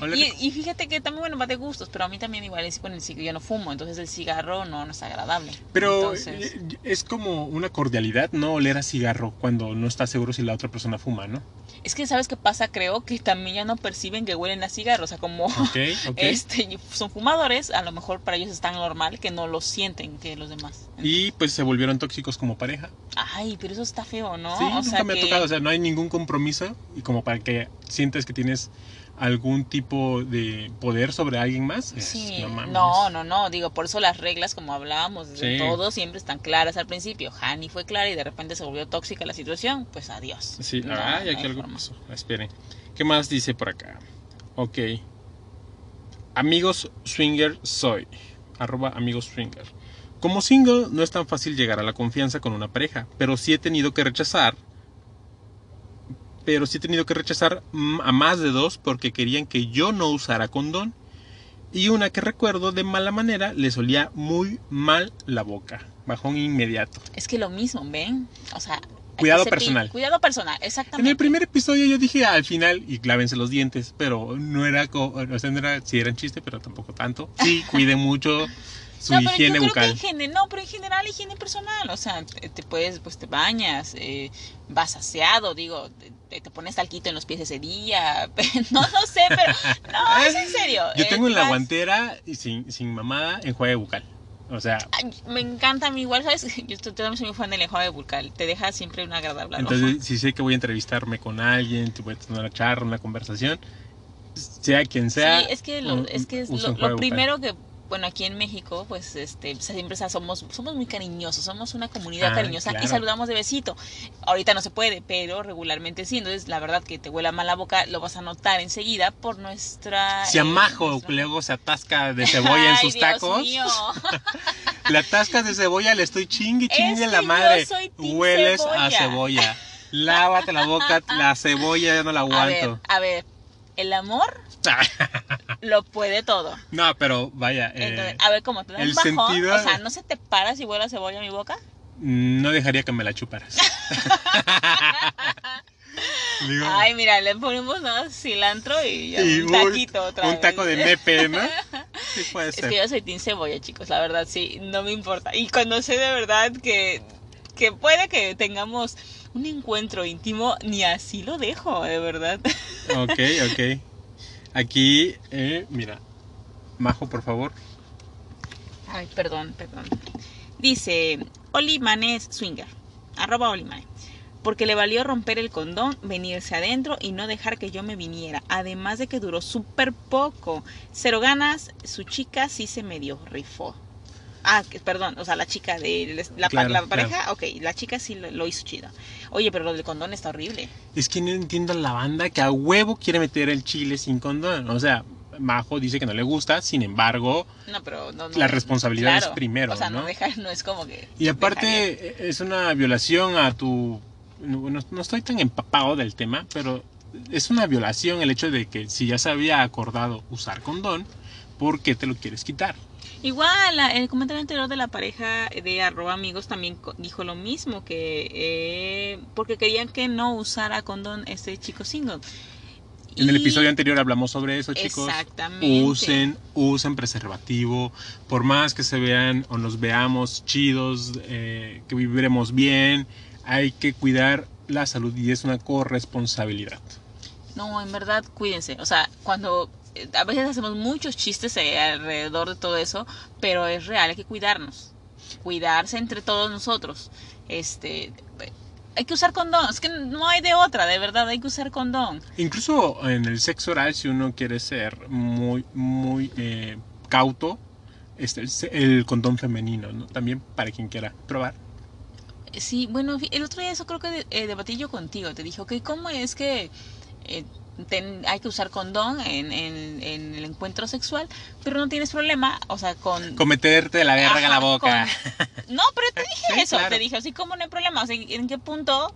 S1: Hola,
S2: Y, y fíjate que también, bueno, va de gustos, pero a mí también igual es con el cigarro, yo no fumo, entonces el cigarro no, no es agradable.
S1: Pero
S2: Entonces,
S1: eh, es como una cordialidad, ¿no? Oler a cigarro cuando no estás seguro si la otra persona fuma, ¿no?
S2: Es que, ¿sabes qué pasa? Creo que también ya no perciben que huelen a cigarro, o sea, como
S1: Ok, ok.
S2: este, son fumadores, a lo mejor para ellos es tan normal que no lo sienten que los demás.
S1: Y pues se volvieron tóxicos como pareja.
S2: Ay, pero eso está feo, ¿no?
S1: sí,
S2: o
S1: nunca
S2: sea,
S1: me
S2: que-
S1: ha tocado. O sea, no hay ningún compromiso y como para que sientas que tienes algún tipo de poder sobre alguien más.
S2: Sí, no, no, no, digo, por eso las reglas, como hablábamos, de
S1: Sí.
S2: todo siempre están claras al principio. Hani fue clara y de repente se volvió tóxica la situación, pues adiós.
S1: Sí,
S2: No,
S1: ay,
S2: no
S1: aquí
S2: hay
S1: algo
S2: forma.
S1: pasó. Esperen. ¿Qué más dice por acá? Ok. Amigos swinger soy. Arroba amigos swinger. Como single no es tan fácil llegar a la confianza con una pareja, pero sí he tenido que rechazar. Pero sí he tenido que rechazar a más de dos porque querían que yo no usara condón. Y una que recuerdo de mala manera les olía muy mal la boca. Bajón inmediato.
S2: Es que lo mismo, ¿ven? O sea,
S1: Cuidado personal.
S2: Cuidado personal,
S1: En
S2: exactamente.
S1: el primer episodio yo dije al final y clávense los dientes, pero no era, o sea, no era, sí era un chiste, pero tampoco tanto. Sí, cuiden mucho su
S2: no, pero
S1: higiene
S2: yo creo
S1: bucal.
S2: que en general, no, pero en general higiene personal, o sea, te, te puedes, pues te bañas, eh, vas aseado, digo, te, te pones talquito en los pies ese día, no, no sé, pero, no, es en serio.
S1: Yo
S2: eh,
S1: tengo en la
S2: vas-
S1: guantera y sin, sin mamada enjuague bucal. O sea,
S2: Ay, me encanta a mí igual, ¿sabes? Yo, yo también soy muy fan del enjuague bucal, te deja siempre una agradable
S1: entonces si sé que voy a entrevistarme con alguien, si voy a tener una charla, una conversación, sea quien sea.
S2: Sí, es que lo, es que es lo, primero que bueno aquí en México pues este siempre o sea, somos somos muy cariñosos somos una comunidad
S1: Ah,
S2: cariñosa
S1: claro.
S2: y saludamos de besito ahorita no se puede pero regularmente sí entonces la verdad que te huela mal la boca lo vas a notar enseguida por nuestra
S1: Si
S2: eh,
S1: Majo
S2: nuestra-
S1: luego se atasca de cebolla en
S2: Ay,
S1: sus
S2: Dios
S1: tacos,
S2: mío.
S1: la atascas de cebolla, le estoy chingue,
S2: Es
S1: chingue
S2: que
S1: la madre. Hueles a
S2: cebolla.
S1: Lávate la boca, la cebolla ya no la
S2: a ver
S1: aguanto.
S2: a ver el amor lo puede todo
S1: no, pero vaya, eh,
S2: entonces a ver cómo te un
S1: el
S2: bajón
S1: sentido-
S2: o sea no se te para si huele a cebolla en mi boca
S1: no dejaría que me la chuparas. Digo,
S2: Ay, mira, le ponemos ¿no? cilantro y, ya
S1: y
S2: un
S1: un-
S2: taquito otra
S1: un taco de nepe, ¿no? Sí puede
S2: Es
S1: ser.
S2: que yo soy team cebolla, chicos, la verdad, sí, no me importa. Y cuando sé de verdad que, que puede que tengamos un encuentro íntimo, ni así lo dejo, de verdad.
S1: Ok, ok. Aquí, eh, mira, Majo, por favor.
S2: Ay, perdón, perdón. Dice, Olimanes Swinger, arroba Olimanes. Porque le valió romper el condón, venirse adentro y no dejar que yo me viniera. Además de que duró súper poco. Cero ganas, su chica sí se medio rifó. Ah, perdón, o sea, la chica de la, pa-
S1: Claro,
S2: la pareja, ok, la chica sí lo, lo hizo chido. Oye, pero lo del condón está horrible.
S1: Es que no entiendo a la banda que a huevo quiere meter el chile sin condón. O sea, Majo dice que no le gusta, sin embargo,
S2: No, pero no, no-
S1: La responsabilidad es primero,
S2: O sea, no, es como que.
S1: y aparte eh, es una violación a tu... No estoy tan empapado del tema, pero es una violación el hecho de que si ya se había acordado usar condón, ¿por qué te lo quieres quitar?
S2: Igual, la- el comentario anterior de la pareja de arroba amigos también dijo lo mismo, que eh, porque querían que no usara condón este chico single.
S1: En el episodio anterior hablamos sobre eso, chicos.
S2: Exactamente.
S1: Usen, usen preservativo. Por más que se vean o nos veamos chidos, eh, que viviremos bien, hay que cuidar la salud y es una corresponsabilidad.
S2: No, en verdad, cuídense. O sea, cuando a veces hacemos muchos chistes eh, alrededor de todo eso, pero es real, hay que cuidarnos. Cuidarse entre todos nosotros. Este, hay que usar condón. Es que no hay de otra, de verdad, hay que usar condón.
S1: Incluso en el sexo oral, si uno quiere ser muy, muy eh, cauto, este, el, condón femenino, ¿no? También para quien quiera probar.
S2: Sí, bueno, el otro día eso creo que eh, debatí yo contigo. Te dije, ok, ¿cómo es que eh, ten- hay que usar condón en, en- en el encuentro sexual, pero no tienes problema, o sea, con...
S1: Cometerte la verga en la boca.
S2: con- No, pero te dije
S1: Sí,
S2: eso,
S1: claro.
S2: te dije así como no hay problema, o sea, ¿en qué punto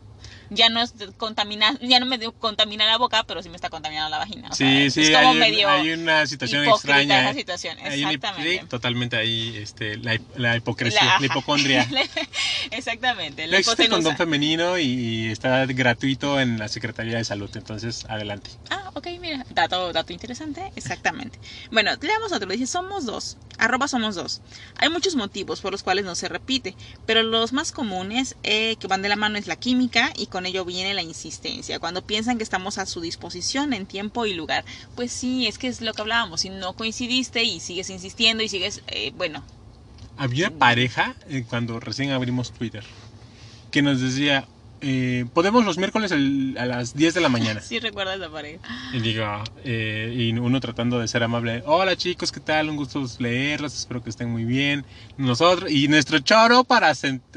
S2: ya no es contamina, ya no me contamina la boca, pero sí me está contaminando la vagina? O sea,
S1: Sí,
S2: es
S1: sí,
S2: como
S1: hay, un-
S2: medio
S1: hay una situación extraña.
S2: esa
S1: ¿eh?
S2: situación,
S1: Hay un
S2: exactamente.
S1: sí, totalmente ahí este, la, la hipocresía,
S2: La-
S1: la, hipocondria.
S2: exactamente, la
S1: existe condón femenino y, está gratuito en la Secretaría de Salud, entonces adelante.
S2: Ah, ok, mira, dato, dato interesante, exactamente. Bueno, leamos otro, dice, somos dos, arroba somos dos. Hay muchos motivos por los cuales no se repite, pero los más comunes eh, que van de la mano es la química y con ello viene la insistencia. Cuando piensan que estamos a su disposición en tiempo y lugar, pues sí, es que es lo que hablábamos, si no coincidiste y sigues insistiendo y sigues, eh, bueno,
S1: Había pareja eh, cuando recién abrimos Twitter que nos decía, eh, podemos los miércoles el- a las 10 de la mañana.
S2: sí recuerdas la pareja.
S1: Y digo, eh, y uno tratando de ser amable, hola chicos, ¿qué tal? Un gusto leerlos, espero que estén muy bien. Nosotros, y nuestro choro para, o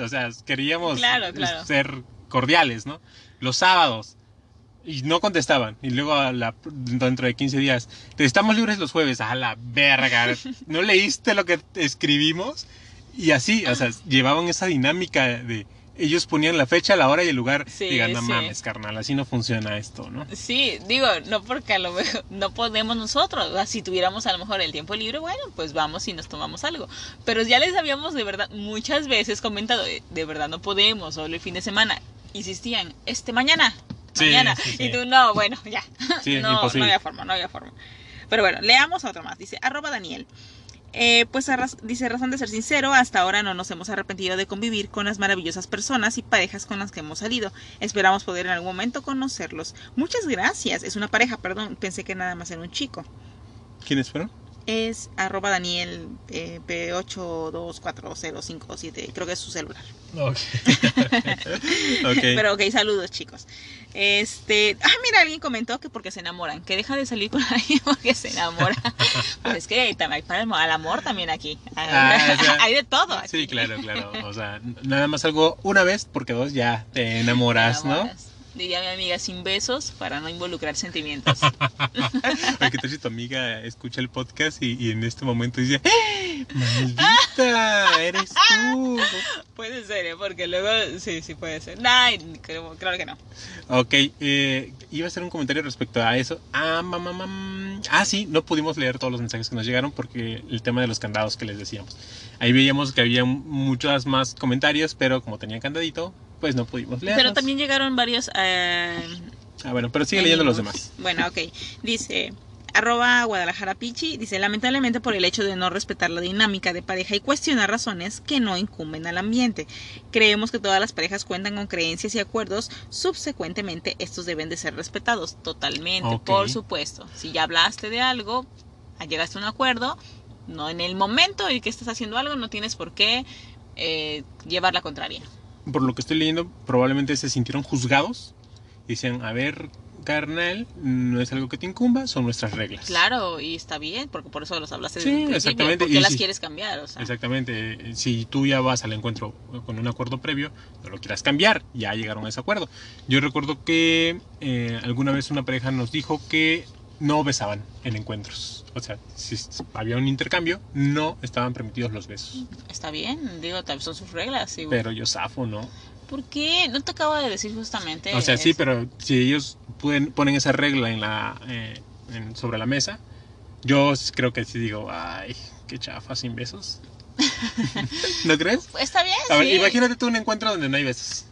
S1: sea, queríamos
S2: Claro, claro.
S1: ser cordiales, ¿no? Los sábados. Y no contestaban. Y luego a la- dentro de 15 días, te estamos libres los jueves. A la verga. ¿No leíste lo que escribimos? Y así, o sea, llevaban esa dinámica de... Ellos ponían la fecha, la hora y el lugar.
S2: Sí,
S1: Digan, no
S2: sí.
S1: mames, carnal, así no funciona esto, ¿no?
S2: Sí, digo, no porque a lo mejor no podemos nosotros, si tuviéramos a lo mejor el tiempo libre, bueno, pues vamos y nos tomamos algo. Pero ya les habíamos de verdad muchas veces comentado, de, de verdad no podemos, solo el fin de semana. Insistían, este mañana,
S1: Sí,
S2: mañana.
S1: sí, sí.
S2: Y tú, no, bueno, ya.
S1: Sí,
S2: no, no había forma, no había forma. Pero bueno, leamos otro más. Dice, arroba Daniel. Eh, pues raz- dice, razón de ser sincero, hasta ahora no nos hemos arrepentido de convivir con las maravillosas personas y parejas con las que hemos salido. Esperamos poder en algún momento conocerlos. Muchas gracias. Es una pareja, perdón, pensé que nada más era un chico.
S1: ¿Quiénes fueron?
S2: Es arroba Daniel eh, P824057, creo que es su celular.
S1: Ok. Ok.
S2: Pero ok, saludos chicos. Este, ah, mira, alguien comentó que porque se enamoran, que deja de salir con alguien porque se enamora. Pues es que también hay para el, al amor también aquí.
S1: Ah, o sea,
S2: hay de todo. aquí.
S1: Sí, claro, claro. O sea, nada más algo una vez, porque dos ya te enamoras,
S2: Te
S1: ¿no?
S2: Diría mi amiga, sin besos para no involucrar sentimientos.
S1: Oye, que tal si tu amiga escucha el podcast y, y en este momento dice, ¡Eh! ¡Maldita! ¡Eres tú!
S2: puede ser, ¿eh? porque luego sí, sí puede ser. Ay, creo- claro que no.
S1: Ok, eh, iba a hacer un comentario respecto a eso. Ah, mamá, mam. ah, sí, no pudimos leer todos los mensajes que nos llegaron porque el tema de los candados que les decíamos. Ahí veíamos que había muchos más comentarios, pero como tenía candadito, pues no pudimos leer.
S2: Pero también llegaron varios... eh,
S1: Ah, bueno, pero sigue leyendo los demás.
S2: Bueno, ok. Dice, arroba Guadalajara Pichi, dice, lamentablemente por el hecho de no respetar la dinámica de pareja y cuestionar razones que no incumben al ambiente. Creemos que todas las parejas cuentan con creencias y acuerdos, subsecuentemente estos deben de ser respetados totalmente, por supuesto. Si ya hablaste de algo, llegaste a un acuerdo, no en el momento en que estás haciendo algo, no tienes por qué eh, llevar la contraria.
S1: Por lo que estoy leyendo, probablemente se sintieron juzgados. Dicen, a ver, carnal, no es algo que te incumba, son nuestras reglas.
S2: Claro, y está bien, porque por eso los hablaste
S1: Sí,
S2: desde
S1: exactamente,
S2: ¿Por qué
S1: y
S2: las quieres cambiar? O sea,
S1: Exactamente. Si tú ya vas al encuentro con un acuerdo previo, no lo quieras cambiar, ya llegaron a ese acuerdo. Yo recuerdo que eh, alguna vez una pareja nos dijo que no besaban en encuentros. O sea, si había un intercambio, no estaban permitidos los besos.
S2: está bien, digo, tal- son sus reglas.
S1: Pero yo zafo, ¿no?
S2: ¿Por qué? No te acabo de decir justamente.
S1: O sea, sí,
S2: es-
S1: pero si ellos pueden, ponen esa regla en la, eh, en- sobre la mesa, yo creo que sí digo, ay, qué chafa sin besos. ¿No crees?
S2: Está bien,
S1: A ver,
S2: sí.
S1: imagínate tú un encuentro donde no hay besos.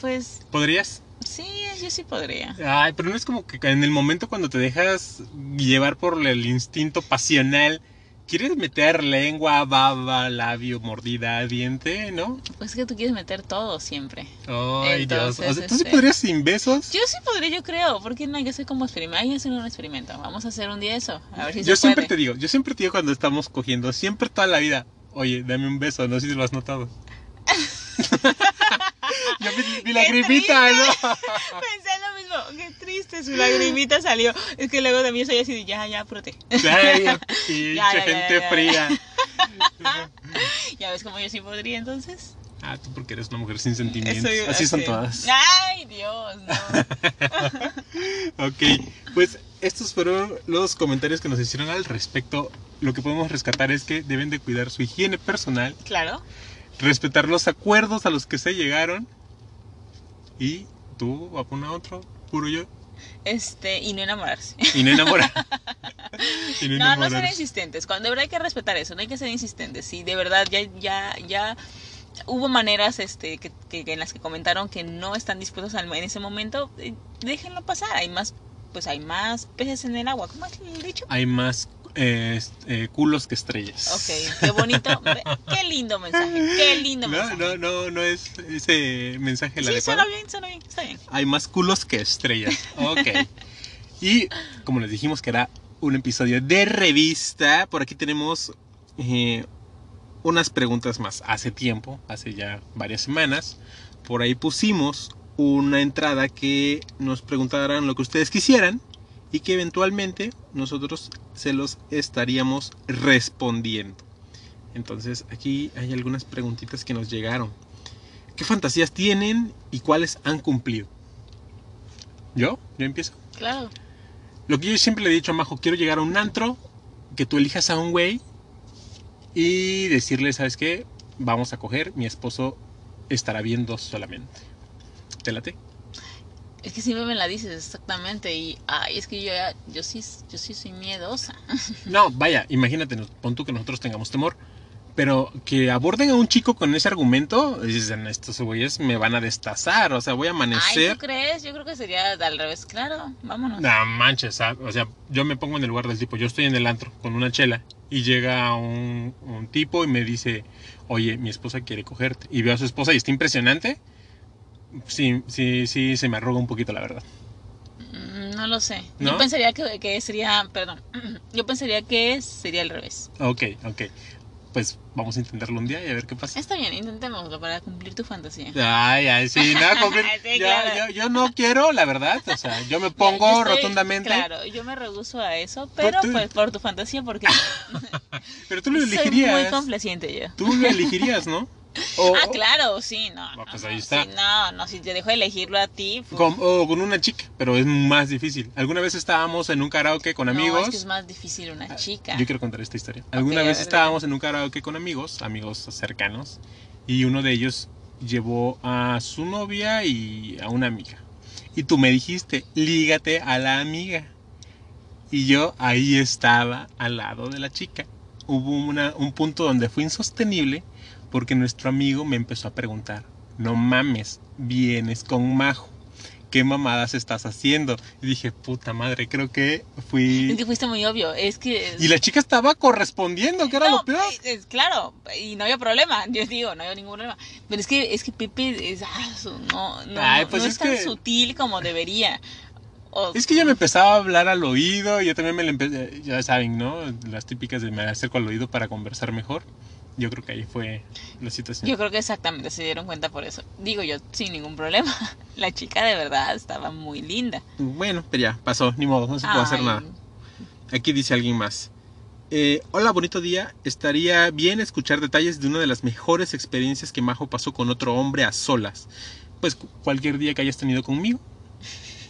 S2: Pues
S1: ¿Podrías?
S2: Sí, yo sí podría.
S1: Ay, pero no es como que en el momento cuando te dejas llevar por el instinto pasional, quieres meter lengua, baba, labio, mordida, diente, ¿no?
S2: Pues es que tú quieres meter todo siempre.
S1: Ay, Dios. O sea, ¿Tú sí
S2: este-
S1: podrías sin besos?
S2: Yo sí podría, yo creo. porque no? Hay que hacer como experimento. Hay que hacer un experimento. Vamos a hacer un día eso. A ver si
S1: Yo
S2: se
S1: siempre
S2: puede.
S1: te digo, yo siempre te digo cuando estamos cogiendo, siempre toda la vida, oye, dame un beso, no sé si lo has notado. yo vi, vi la
S2: Qué
S1: gripita, ¿no?
S2: Pensé lo mismo. Qué triste, su lagrimita salió. Es que luego también soy así de ya, ya,
S1: pinche
S2: Ya, ya, ya,
S1: gente fría.
S2: Ya ves cómo yo sí podría entonces.
S1: Ah, tú porque eres una mujer sin sentimientos.
S2: Soy-
S1: Así son todas.
S2: Ay, Dios, no.
S1: Ok, pues estos fueron los comentarios que nos hicieron al respecto. Lo que podemos rescatar es que deben de cuidar su higiene personal,
S2: Claro.
S1: Respetar los acuerdos a los que se llegaron y tú, a otro, puro yo,
S2: Este, y no enamorarse.
S1: y no enamorar. y
S2: No, no ser
S1: enamorarse.
S2: insistentes. Cuando de verdad hay que respetar eso, no hay que ser insistentes. Sí, de verdad ya, ya, ya hubo maneras este, que, que- en las que comentaron que no están dispuestos al- en ese momento, eh, déjenlo pasar. Hay más, pues hay más peces en el agua. ¿Cómo el dicho?
S1: Hay más eh, eh, culos que estrellas.
S2: Ok, qué bonito, qué lindo mensaje, qué lindo
S1: No,
S2: mensaje.
S1: no, no, no es ese mensaje el
S2: sí,
S1: adecuado.
S2: suena bien, suena bien, está bien.
S1: Hay más culos que estrellas. Ok. y como les dijimos que era un episodio de revista, por aquí tenemos eh, unas preguntas más. Hace tiempo, hace ya varias semanas, por ahí pusimos una entrada que nos preguntaran lo que ustedes quisieran y que eventualmente nosotros se los estaríamos respondiendo. Entonces aquí hay algunas preguntitas que nos llegaron. ¿Qué fantasías tienen y cuáles han cumplido? ¿Yo? ¿Yo empiezo?
S2: Claro.
S1: Lo que yo siempre le he dicho a Majo, quiero llegar a un antro, que tú elijas a un güey y decirle, ¿sabes qué? Vamos a coger, mi esposo estará bien dos solamente. ¿Te late?
S2: Es que siempre me la dices exactamente y ay, es que yo ya- yo sí yo sí soy miedosa.
S1: No, vaya, imagínate, pon tú que nosotros tengamos temor, pero que aborden a un chico con ese argumento, dicen, estos güeyes me van a destazar, o sea, voy a
S2: Ay,
S1: amanecer.
S2: ¿tú crees? Yo creo que sería al revés. Claro, vámonos.
S1: No manches, ah, o sea, yo me pongo en el lugar del tipo, yo estoy en el antro con una chela y llega un, un tipo y me dice, oye, mi esposa quiere cogerte. Y veo a su esposa y está impresionante. Sí, sí, sí, se me arruga un poquito la verdad.
S2: Mm, No lo sé.
S1: ¿No?
S2: Yo pensaría que, que sería, perdón, yo pensaría que sería al revés.
S1: Ok, ok. Pues vamos a intentarlo un día y a ver qué pasa.
S2: Está bien, intentémoslo para cumplir tu fantasía.
S1: Ay, ay, sí, nada, cumplir.
S2: Sí, claro.
S1: yo- yo no quiero, la verdad. O sea, yo me pongo
S2: Yo estoy-
S1: rotundamente.
S2: Claro, yo me rehuso a eso, pero
S1: tú-
S2: pues por tu fantasía, porque
S1: Pero tú lo
S2: soy muy
S1: elegirías.
S2: complaciente yo.
S1: Tú lo elegirías, ¿no? O-
S2: Ah, claro, sí, no.
S1: Ah,
S2: no,
S1: pues
S2: no,
S1: ahí está.
S2: sí, no, no, si te dejo elegirlo a ti. pues,
S1: Con, o con una chica, pero es más difícil. Alguna vez estábamos en un karaoke con
S2: no,
S1: amigos.
S2: es que es más difícil una chica.
S1: Yo quiero contar esta historia. Alguna vez estábamos en un karaoke con amigos, amigos cercanos, y uno de ellos llevó a su novia y a una amiga. Y tú me dijiste, lígate a la amiga. Y yo ahí estaba al lado de la chica. Hubo una- un punto donde fue insostenible porque nuestro amigo me empezó a preguntar, no mames, vienes con Majo. ¿Qué mamadas estás haciendo? Y dije, puta madre, creo que fui...
S2: Es que fuiste muy obvio, es que...
S1: Y la chica estaba correspondiendo, que era
S2: No,
S1: lo peor.
S2: es- claro, y no había problema, yo digo, no había ningún problema. Pero es que, es que Pepe es, ah, no, no,
S1: Ay, pues
S2: no
S1: es
S2: es tan
S1: que-
S2: sutil como debería. O-
S1: Es que ella me empezaba a hablar al oído, yo también me le empecé, ya saben, ¿no? Las típicas de me acerco al oído para conversar mejor. Yo creo que ahí fue la situación.
S2: Yo creo que exactamente se dieron cuenta por eso. Digo yo, sin ningún problema. La chica de verdad estaba muy linda.
S1: Bueno, pero ya, pasó, ni modo, no se puede hacer nada. Aquí dice alguien más. Eh, hola, bonito día. Estaría bien escuchar detalles de una de las mejores experiencias que Majo pasó con otro hombre a solas. Pues cu- cualquier día que hayas tenido conmigo.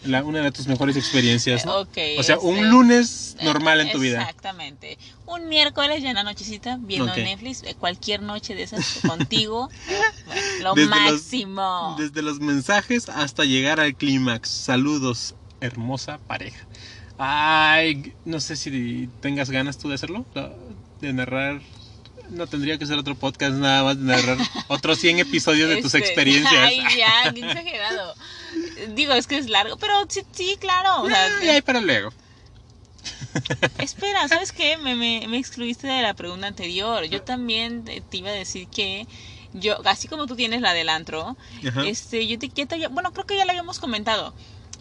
S1: La- una de tus mejores experiencias, ¿no? O sea,
S2: este,
S1: un lunes normal en tu vida.
S2: Exactamente. Un miércoles ya en la nochecita viendo. Netflix, eh, cualquier noche de esas contigo, bueno, lo
S1: Desde los-
S2: máximo.
S1: Desde los mensajes hasta llegar al clímax. Saludos, hermosa pareja. Ay, no sé si tengas ganas tú de hacerlo, de narrar. No tendría que ser otro podcast nada más de narrar otros 100 episodios de tus
S2: Este,
S1: experiencias.
S2: Ay, ya, qué exagerado. Digo, es que es largo, pero sí, sí claro. O sea,
S1: Ay, ay, para luego.
S2: Espera, ¿sabes qué? Me, me, me excluiste de la pregunta anterior. Yo también te te iba a decir que yo, así como tú tienes la del antro,
S1: Ajá.
S2: este, yo te, ya te bueno, creo que ya la habíamos comentado,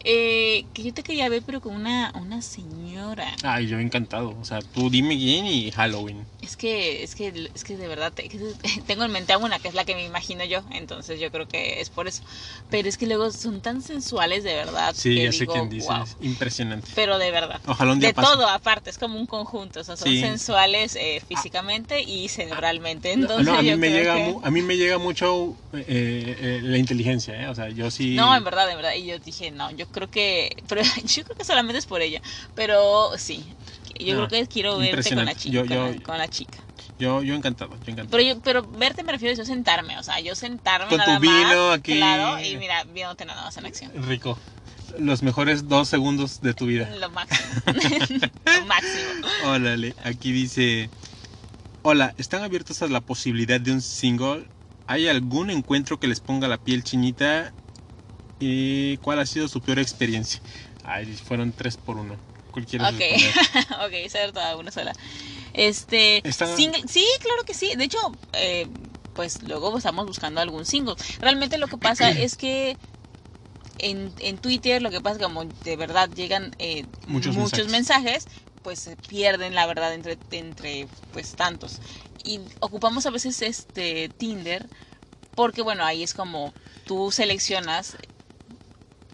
S2: eh, que yo te quería ver, pero con una, una señora.
S1: Ay, yo encantado. O sea, tú dime quién y Halloween.
S2: Es que, es que, es que de verdad tengo en mente a una que es la que me imagino yo, entonces yo creo que es por eso. Pero es que luego son tan sensuales de verdad.
S1: Sí,
S2: que
S1: ya sé
S2: digo,
S1: quién dices.
S2: "Wow".
S1: Impresionante.
S2: Pero de verdad.
S1: Ojalá un día
S2: De
S1: pase.
S2: todo aparte, es como un conjunto, o sea, son
S1: Sí.
S2: sensuales eh, físicamente y cerebralmente. Entonces
S1: no, a, mí
S2: yo
S1: me
S2: creo
S1: llega,
S2: que-
S1: a mí me llega mucho eh, eh, la inteligencia, ¿eh? O sea, yo sí...
S2: No, en verdad, en verdad. Y yo dije, no, yo creo que. Pero yo creo que solamente es por ella. Pero sí. Yo
S1: No,
S2: creo que quiero verte con la chica.
S1: Yo-
S2: con,
S1: yo-
S2: la, con la chica.
S1: Yo, yo encantado, yo encantado.
S2: Pero, yo, pero verte me refiero a yo sentarme. O sea, yo sentarme
S1: Con tu
S2: nada
S1: vino
S2: más,
S1: aquí.
S2: Claro, y mira, viéndote nada más en acción.
S1: Rico. Los mejores dos segundos de tu vida.
S2: Lo máximo. Lo máximo.
S1: Órale, aquí dice... Hola, ¿están abiertos a la posibilidad de un single? ¿Hay algún encuentro que les ponga la piel chinita? ¿Y cuál ha sido su peor experiencia? Ay, fueron tres por uno. ¿Cuál quieres
S2: Ok. ok, toda una sola. Este. Single- sí, claro que sí. De hecho, eh, pues luego estamos buscando algún single. Realmente lo que pasa es que. En, en Twitter lo que pasa es que como de verdad llegan eh,
S1: Muchos
S2: muchos,
S1: mensajes.
S2: mensajes. pues se pierden la verdad entre, entre pues tantos. Y ocupamos a veces este Tinder porque bueno, ahí es como tú seleccionas,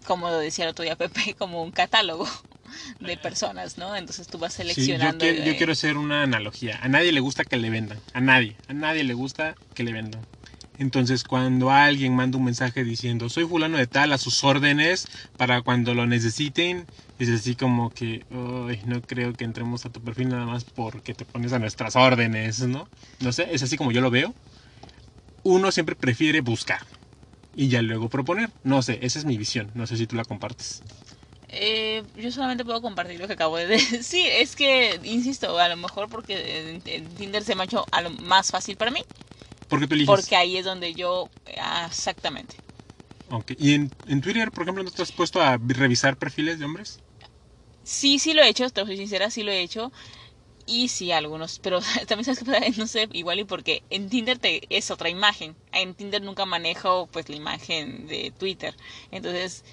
S2: como lo decía el otro día Pepe, como un catálogo de personas, ¿no? Entonces tú vas
S1: Sí, yo,
S2: seleccionando.
S1: quiero, yo
S2: eh,
S1: quiero hacer una analogía. A nadie le gusta que le vendan. A nadie. A nadie le gusta que le vendan. Entonces, cuando alguien manda un mensaje diciendo, soy fulano de tal, a sus órdenes, para cuando lo necesiten, es así como que, "Ay, no creo que entremos a tu perfil nada más porque te pones a nuestras órdenes, ¿no? No sé, es así como yo lo veo. Uno siempre prefiere buscar y ya luego proponer. No sé, esa es mi visión. No sé si tú la compartes.
S2: Eh, yo solamente puedo compartir lo que acabo de decir. Es que, insisto, a lo mejor porque Tinder se me ha hecho a lo más fácil para mí.
S1: Porque tú eliges.
S2: Porque ahí es donde yo... ah, exactamente.
S1: Ok. ¿Y en, en Twitter, por ejemplo, no te has puesto a revisar perfiles de hombres?
S2: Sí, sí lo he hecho, te soy sincera, sí lo he hecho. Y sí, algunos, pero también sabes que no sé, igual y porque en Tinder te, es otra imagen. En Tinder nunca manejo pues la imagen de Twitter. Entonces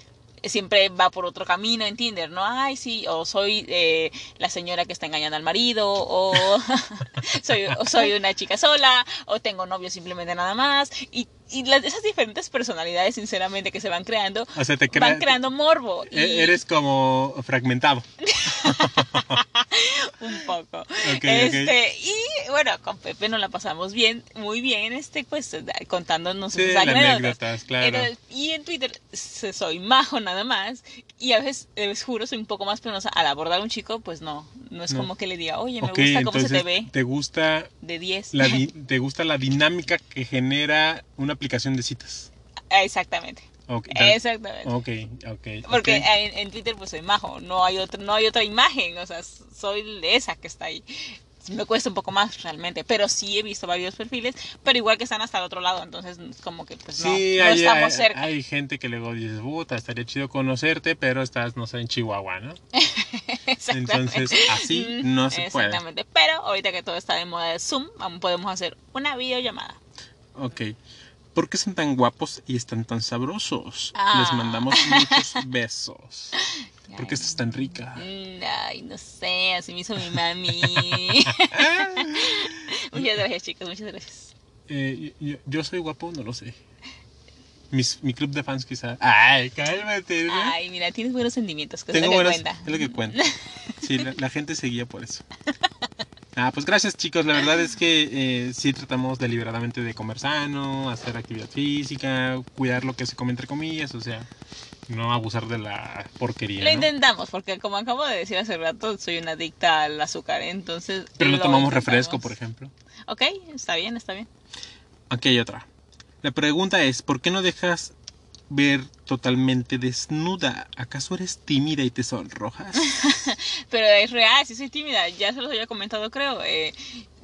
S2: siempre va por otro camino en Tinder, ¿no? Ay, sí, o soy eh, la señora que está engañando al marido, o soy, o soy una chica sola, o tengo novio simplemente nada más. Y, y las, esas diferentes personalidades, sinceramente, que se van creando,
S1: O sea, te
S2: van
S1: crea-
S2: creando morbo. Y
S1: e- Eres como fragmentado.
S2: un poco. Este, y bueno, con Pepe nos la pasamos bien, muy bien, este, pues, contándonos
S1: Sí, las
S2: anécdotas.
S1: claro.
S2: Entonces, y en Twitter soy majo nada más. Y a veces, les juro, soy un poco más penosa. Al abordar a un chico, pues no. No es
S1: No.
S2: como que le diga, oye, me gusta cómo se te ve
S1: ¿te gusta
S2: de 10.
S1: la, di- te gusta la dinámica que genera una aplicación de citas?
S2: Exactamente. Exactamente.
S1: ok, ok.
S2: Porque en, en Twitter pues soy majo, no hay otra, no hay otra imagen, o sea, soy esa que está ahí. Me cuesta un poco más realmente, pero sí he visto varios perfiles, pero igual que están hasta el otro lado, entonces como que pues no,
S1: Sí,
S2: no
S1: hay,
S2: estamos
S1: hay-
S2: cerca.
S1: hay gente que luego dices, puta, estaría chido conocerte, pero estás, no sé, en Chihuahua, ¿no?
S2: Exactamente.
S1: Entonces, así no se puede.
S2: Exactamente, pero ahorita que todo está de moda de Zoom, podemos hacer una videollamada.
S1: Ok. ¿Por qué son tan guapos y están tan sabrosos?
S2: Ah.
S1: Les mandamos muchos besos. ¿Por qué estás tan rica?
S2: Mm, Ay, no sé, así me hizo mi mami. muchas gracias, chicos, muchas gracias.
S1: Eh, yo, yo soy guapo, no lo sé. Mis, mi club de fans quizá. Ay, cálmate. ¿no?
S2: Ay, mira, tienes buenos sentimientos, que es
S1: Tengo
S2: lo que cuenta.
S1: Es lo que cuenta. Sí, la, la gente seguía por eso. Ah, pues gracias chicos. La verdad es que eh, sí tratamos deliberadamente de comer sano, hacer actividad física, cuidar lo que se come entre comillas. O sea, no abusar de la porquería.
S2: Lo
S1: ¿no?
S2: intentamos, porque como acabo de decir hace rato, soy una adicta al azúcar, entonces...
S1: Pero no
S2: lo
S1: tomamos
S2: intentamos.
S1: refresco, por ejemplo.
S2: Ok, está bien, está bien.
S1: Aquí hay otra. La pregunta es, ¿por qué no dejas ver totalmente desnuda? ¿Acaso eres tímida y te sonrojas?
S2: Pero es real, sí soy tímida, ya se los había comentado creo. eh,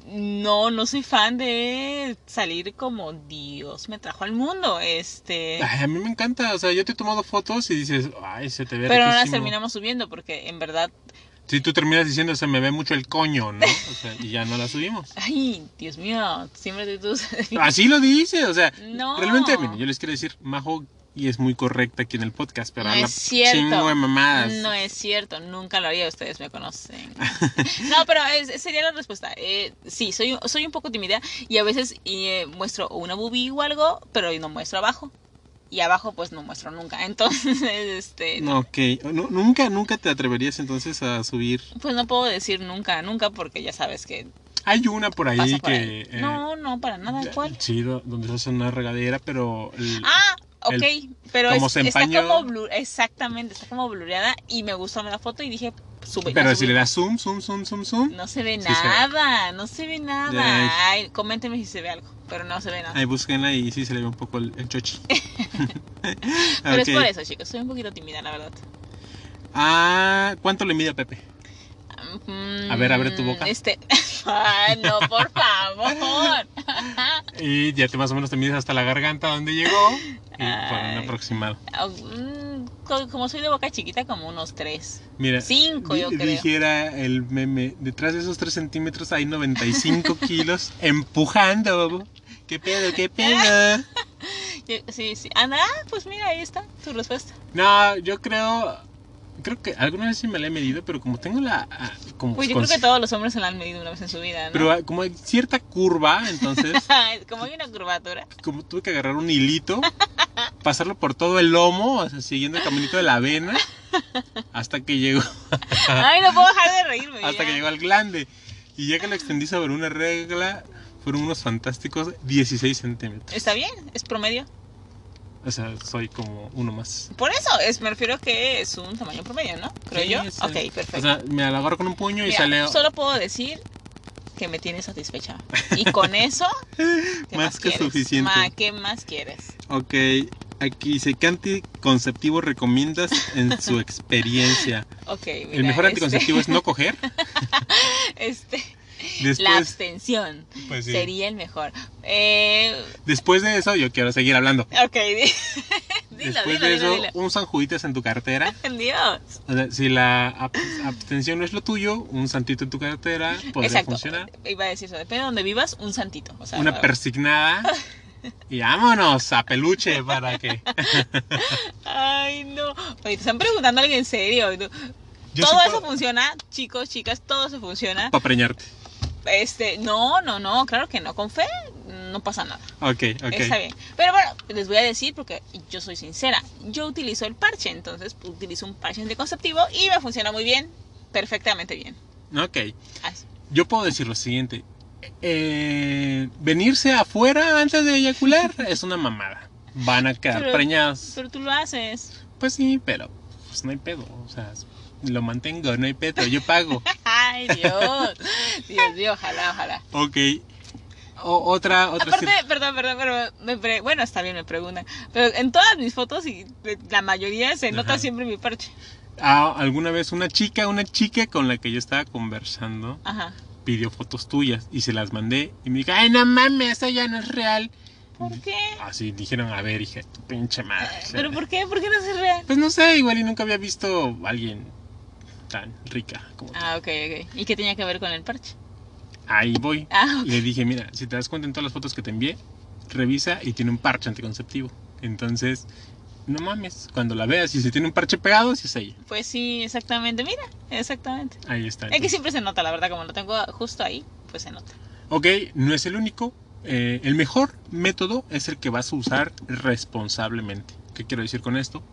S2: no, no soy fan de salir como Dios me trajo al mundo, este...
S1: Ay, a mí me encanta, o sea, yo te he tomado fotos y dices, ay, se te ve
S2: Pero no las
S1: riquísimo".
S2: terminamos subiendo porque en verdad...
S1: Si tú terminas diciendo, se me ve mucho el coño, ¿no? O sea, y ya no la subimos.
S2: Ay, Dios mío, siempre tú...
S1: Así lo dice, o sea,
S2: No.
S1: realmente, yo les quiero decir, Majo, y es muy correcta aquí en el podcast, pero
S2: No
S1: habla
S2: es cierto.
S1: chingo de mamadas.
S2: No es cierto, nunca lo haría, ustedes me conocen. No, pero es- sería la respuesta. Eh, sí, soy, soy un poco tímida y a veces eh, muestro una boobie o algo, pero no muestro abajo. Y abajo pues no muestro nunca. Entonces, este, no.
S1: Ok, Nu- nunca, nunca te atreverías entonces a subir.
S2: pues no puedo decir nunca, nunca porque ya sabes que
S1: Hay una por ahí
S2: por
S1: que...
S2: ahí.
S1: eh,
S2: No, no, para nada, ¿cuál?
S1: Sí, do- donde se hace una regadera, pero... el-
S2: Ah, ok,
S1: el-
S2: pero
S1: como
S2: es-
S1: se
S2: está como blur, exactamente, está como blureada y me gustó la foto y dije, sube.
S1: pero si le das zoom, zoom, zoom, zoom, zoom,
S2: No se ve
S1: Sí se ve.
S2: nada, no se ve nada.
S1: Ay.
S2: Coméntenme si se ve algo, pero no se ve nada.
S1: ahí búsquenla y sí se le ve un poco el, el chochi.
S2: pero es por eso, chicos, soy un poquito tímida, la verdad.
S1: Ah, ¿cuánto le mide a Pepe?
S2: Mm,
S1: A ver, abre tu boca.
S2: Este, no, por favor.
S1: Y ya te más o menos te mides hasta la garganta donde llegó. Y por un aproximado.
S2: Ah, mm, co- Como soy de boca chiquita, como unos tres.
S1: Mira,
S2: Cinco, yo
S1: di-
S2: creo.
S1: dijera el meme, detrás de esos 3 centímetros hay 95 kilos empujando. ¿Qué pedo, qué pedo?
S2: Sí, sí. Anda, pues mira, ahí está tu respuesta.
S1: No, yo creo, creo que alguna vez sí me la he medido, pero como tengo la, ah, como
S2: Pues yo
S1: con-
S2: creo que todos los hombres se la han medido una vez en su vida, ¿no?
S1: pero ah, como hay cierta curva, entonces
S2: como hay una curvatura.
S1: como tuve que agarrar un hilito, pasarlo por todo el lomo, o sea, siguiendo el caminito de la avena, hasta que llegó,
S2: Ay, no puedo dejar de reírme.
S1: hasta
S2: ya.
S1: que llegó al glande. Y ya que lo extendí sobre una regla, fueron unos fantásticos 16 centímetros.
S2: ¿Está bien? ¿Es promedio?
S1: O sea, soy como uno más.
S2: Por eso, es, me refiero que es un tamaño promedio, ¿no? Creo
S1: Sí,
S2: yo.
S1: es,
S2: ok, perfecto.
S1: O sea, me agarro con un puño y sale
S2: Solo puedo decir que me tienes satisfecha. Y con eso, ¿qué
S1: Más que
S2: quieres?
S1: suficiente.
S2: Ma, ¿Qué más quieres?
S1: Ok, aquí dice, ¿qué anticonceptivo recomiendas en su experiencia?
S2: Ok, mira,
S1: El mejor
S2: este-
S1: anticonceptivo es no coger.
S2: Este,
S1: Después,
S2: la abstención
S1: pues sí.
S2: sería el mejor. Eh,
S1: Después de eso, yo quiero seguir hablando.
S2: ok, di- dilo,
S1: Después
S2: dilo,
S1: de
S2: dilo,
S1: eso, un San Juditas en tu cartera.
S2: Dios.
S1: O sea, si la ab- abstención no es lo tuyo, un santito en tu cartera podría
S2: Exacto.
S1: funcionar.
S2: Iba a decir eso. Depende de donde vivas, un santito. O sea,
S1: Una persignada. Y vámonos a peluche para que.
S2: Ay, no. Oye, te están preguntando algo en serio. todo
S1: sí
S2: eso
S1: puedo-
S2: funciona, chicos, chicas, todo eso funciona.
S1: Para preñarte.
S2: Este, no, no, no, claro que no. Con fe no pasa nada.
S1: Ok, ok.
S2: Está bien. Pero bueno, les voy a decir porque yo soy sincera. Yo utilizo el parche, entonces pues, utilizo un parche anticonceptivo y me funciona muy bien. Perfectamente bien.
S1: Ok.
S2: Así.
S1: Yo puedo decir lo siguiente. Eh, venirse afuera antes de eyacular es una mamada. Van a quedar
S2: Pero-
S1: preñados.
S2: Pero tú lo haces.
S1: Pues sí, pero pues no hay pedo. O sea, lo mantengo, no hay pedo. Yo pago.
S2: Ay, Dios. Dios mío, ojalá, ojalá.
S1: ok. O- otra, otra.
S2: Aparte,
S1: cir-
S2: perdón, perdón, pero me pre- bueno, está bien, me preguntan. Pero en todas mis fotos y la mayoría se nota
S1: Ajá.
S2: siempre mi parche.
S1: Ah, alguna vez una chica, una chica con la que yo estaba conversando
S2: Ajá.
S1: pidió fotos tuyas y se las mandé y me dijo, ay, no mames, esa ya no es real.
S2: ¿Por qué?
S1: Así dijeron, a ver, hija, tu pinche madre.
S2: ¿Pero por qué? ¿Por qué no es real?
S1: Pues no sé, igual y nunca había visto a alguien tan rica como tú.
S2: Ah, ok, ok. ¿Y qué tenía que ver con el parche?
S1: Ahí voy.
S2: Ah,
S1: le dije, mira, si te das cuenta en todas las fotos que te envié, revisa y tiene un parche anticonceptivo. Entonces, no mames, cuando la veas y si tiene un parche pegado, si es ella.
S2: pues sí, exactamente. Mira, exactamente.
S1: Ahí está.
S2: Es que siempre se nota, la verdad, como lo tengo justo ahí, pues se nota.
S1: Ok, no es el único. Eh, el mejor método es el que vas a usar responsablemente. ¿Qué quiero decir con esto?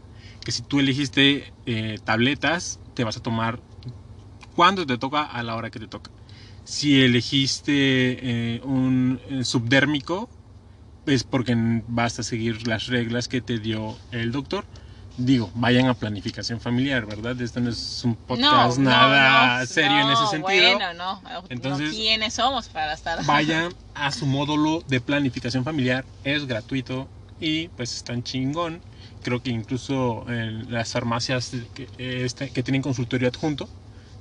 S1: Que si tú elegiste eh, tabletas, te vas a tomar cuando te toca a la hora que te toca. Si elegiste eh, un eh, subdérmico, es porque vas a seguir las reglas que te dio el doctor. Digo, vayan a planificación familiar, ¿verdad? Esto no es un
S2: No,
S1: podcast
S2: no,
S1: nada
S2: no,
S1: serio en ese
S2: no,
S1: sentido.
S2: Bueno, no.
S1: Entonces-
S2: no, ¿Quiénes somos para estar?
S1: Vayan a su módulo de planificación familiar, es gratuito y pues están chingón. Creo que incluso en las farmacias que, eh, este- que tienen consultorio adjunto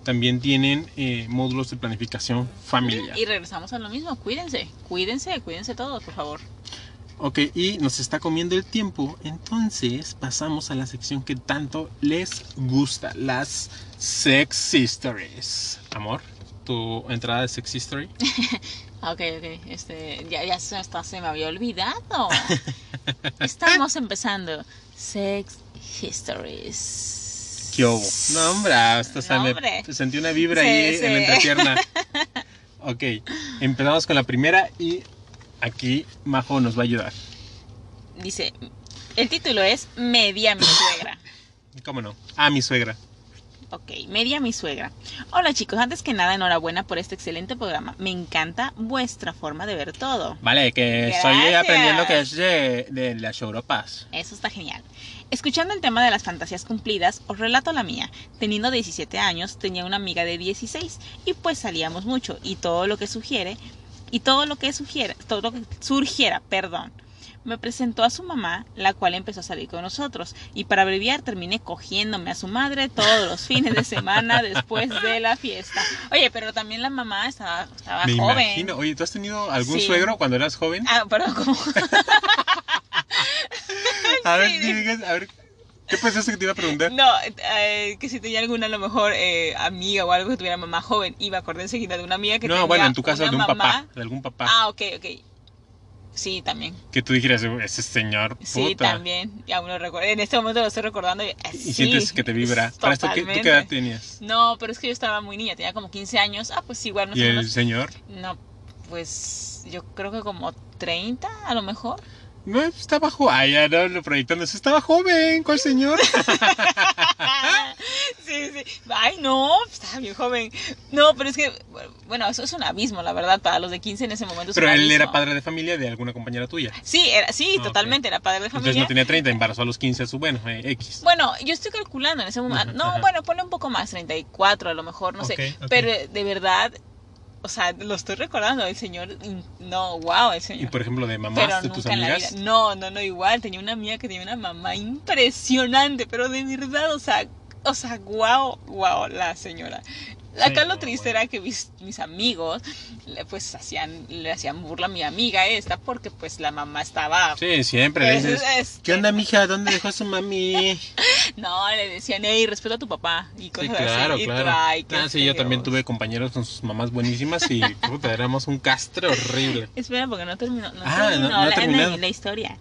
S1: también tienen eh, módulos de planificación familiar.
S2: Y regresamos a lo mismo. Cuídense, cuídense, cuídense todos, por favor.
S1: Ok, y nos está comiendo el tiempo, entonces pasamos a la sección que tanto les gusta, las Sex Histories. Amor, tu entrada de Sex History.
S2: Ok, ok. Este, ya, ya hasta se me había olvidado. Estamos empezando. Sex Histories.
S1: ¿Qué hubo? No, hombre, hasta
S2: No,
S1: me-
S2: hombre.
S1: sentí una vibra
S2: Sí,
S1: ahí
S2: sí.
S1: en la entrepierna. ok, empezamos con la primera y aquí Majo nos va a ayudar.
S2: Dice, el título es Media mi suegra.
S1: ¿Cómo no? Ah, mi suegra.
S2: Ok, media mi suegra. Hola chicos, antes que nada enhorabuena por este excelente programa. Me encanta vuestra forma de ver todo.
S1: Vale, que estoy aprendiendo que es de, de las Europas.
S2: Eso está genial. Escuchando el tema de las fantasías cumplidas, os relato la mía. Teniendo 17 años, tenía una amiga de 16 y pues salíamos mucho y todo lo que sugiere y todo lo que sugiera, todo lo que surgiera, perdón. Me presentó a su mamá, la cual empezó a salir con nosotros y para abreviar terminé cogiéndome a su madre todos los fines de semana después de la fiesta. Oye, pero también la mamá estaba, estaba
S1: Me
S2: joven.
S1: imagino. Oye, ¿tú has tenido algún
S2: Sí.
S1: suegro cuando eras joven?
S2: Ah, pero como
S1: a ver,
S2: sí.
S1: a ver, ¿qué pensaste que te iba a preguntar?
S2: No, eh, que si tenía alguna a lo mejor eh, amiga o algo que tuviera mamá joven. Me acordé enseguida de una amiga que
S1: No,
S2: tenía
S1: bueno, en tu caso de un
S2: mamá.
S1: papá, de algún papá.
S2: Ah, ok, ok. Sí, también.
S1: Que tú dijeras, ese señor,
S2: Sí,
S1: puta.
S2: también. Y aún lo recuerdo. En este momento lo estoy recordando. Y, eh,
S1: Y
S2: sí,
S1: sientes que te vibra.
S2: es
S1: Para esto, ¿qué, ¿tú qué edad tenías?
S2: No, pero es que yo estaba muy niña, tenía como 15 años. Ah, pues igual, más
S1: ¿Y
S2: o
S1: el señor?
S2: No, pues yo creo que como 30 a lo mejor.
S1: No, estaba joven. Ay, ya no lo proyectando. Estaba joven. ¿Cuál señor?
S2: sí, sí. Ay, no, estaba bien joven. No, pero es que, bueno, eso es un abismo, la verdad, para los de 15 en ese momento. es
S1: Pero
S2: un
S1: él
S2: abismo.
S1: era padre de familia de alguna compañera tuya.
S2: Sí, era, sí,
S1: Ah,
S2: totalmente, era padre de
S1: Entonces
S2: familia.
S1: no tenía 30, embarazó a los 15 a su, bueno, eh, X.
S2: Bueno, yo estoy calculando en ese momento.
S1: Ajá,
S2: No,
S1: ajá.
S2: bueno, ponle un poco más, 34 a lo mejor, no sé.
S1: Ok, ok.
S2: Pero de verdad, o sea, lo estoy recordando, el señor, no, wow, el
S1: Y
S2: señor.
S1: por ejemplo, de mamás
S2: pero
S1: de tus amigas.
S2: No, no, no, igual. Tenía una amiga que tenía una mamá impresionante, pero de verdad, o sea, o sea, wow, wow, la señora. Acá
S1: Sí,
S2: lo
S1: no,
S2: triste
S1: bueno.
S2: era que mis, mis amigos, le- pues, hacían, le hacían burla a mi amiga esta, porque, pues, la mamá estaba...
S1: Sí, siempre le dices.
S2: este,
S1: ¿Qué onda, mija? ¿Dónde dejó su mami?
S2: No, le decían, hey, respeto a tu papá, y
S1: Sí,
S2: cosas
S1: claro,
S2: así.
S1: claro.
S2: "Ay, qué
S1: Ah, sí, yo también
S2: feos".
S1: tuve compañeros con sus mamás buenísimas y puta, éramos un castre horrible.
S2: Espera, porque no terminó, no
S1: Ah, no-
S2: terminó
S1: no ha
S2: la, la- la historia.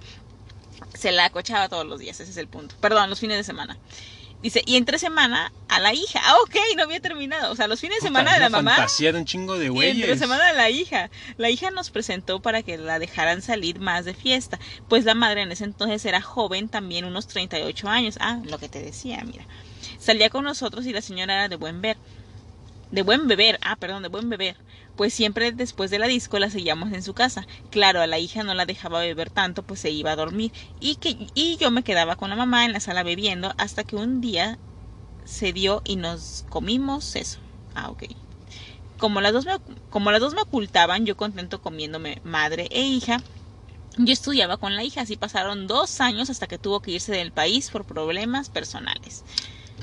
S2: Se la acochaba todos los días, ese es el punto. Perdón, los fines de semana. Dice, y entre semana a la hija. Ah, ok, no había terminado. O sea, los fines de semana de la mamá
S1: fantasía de un chingo de
S2: y entre semana de la hija. La hija nos presentó para que la dejaran salir más de fiesta. Pues la madre en ese entonces era joven, también unos 38 años. Ah, lo que te decía, mira. Salía con nosotros y la señora era de buen ver. De buen beber, ah, perdón, de buen beber. Pues siempre después de la disco la seguíamos en su casa. Claro, a la hija no la dejaba beber tanto, pues se iba a dormir. Y, que, y yo me quedaba con la mamá en la sala bebiendo hasta que un día se dio y nos comimos eso. Ah, ok. Como las dos me, como las dos me ocultaban, yo contento comiéndome madre e hija, yo estudiaba con la hija, así pasaron dos años hasta que tuvo que irse del país por problemas personales.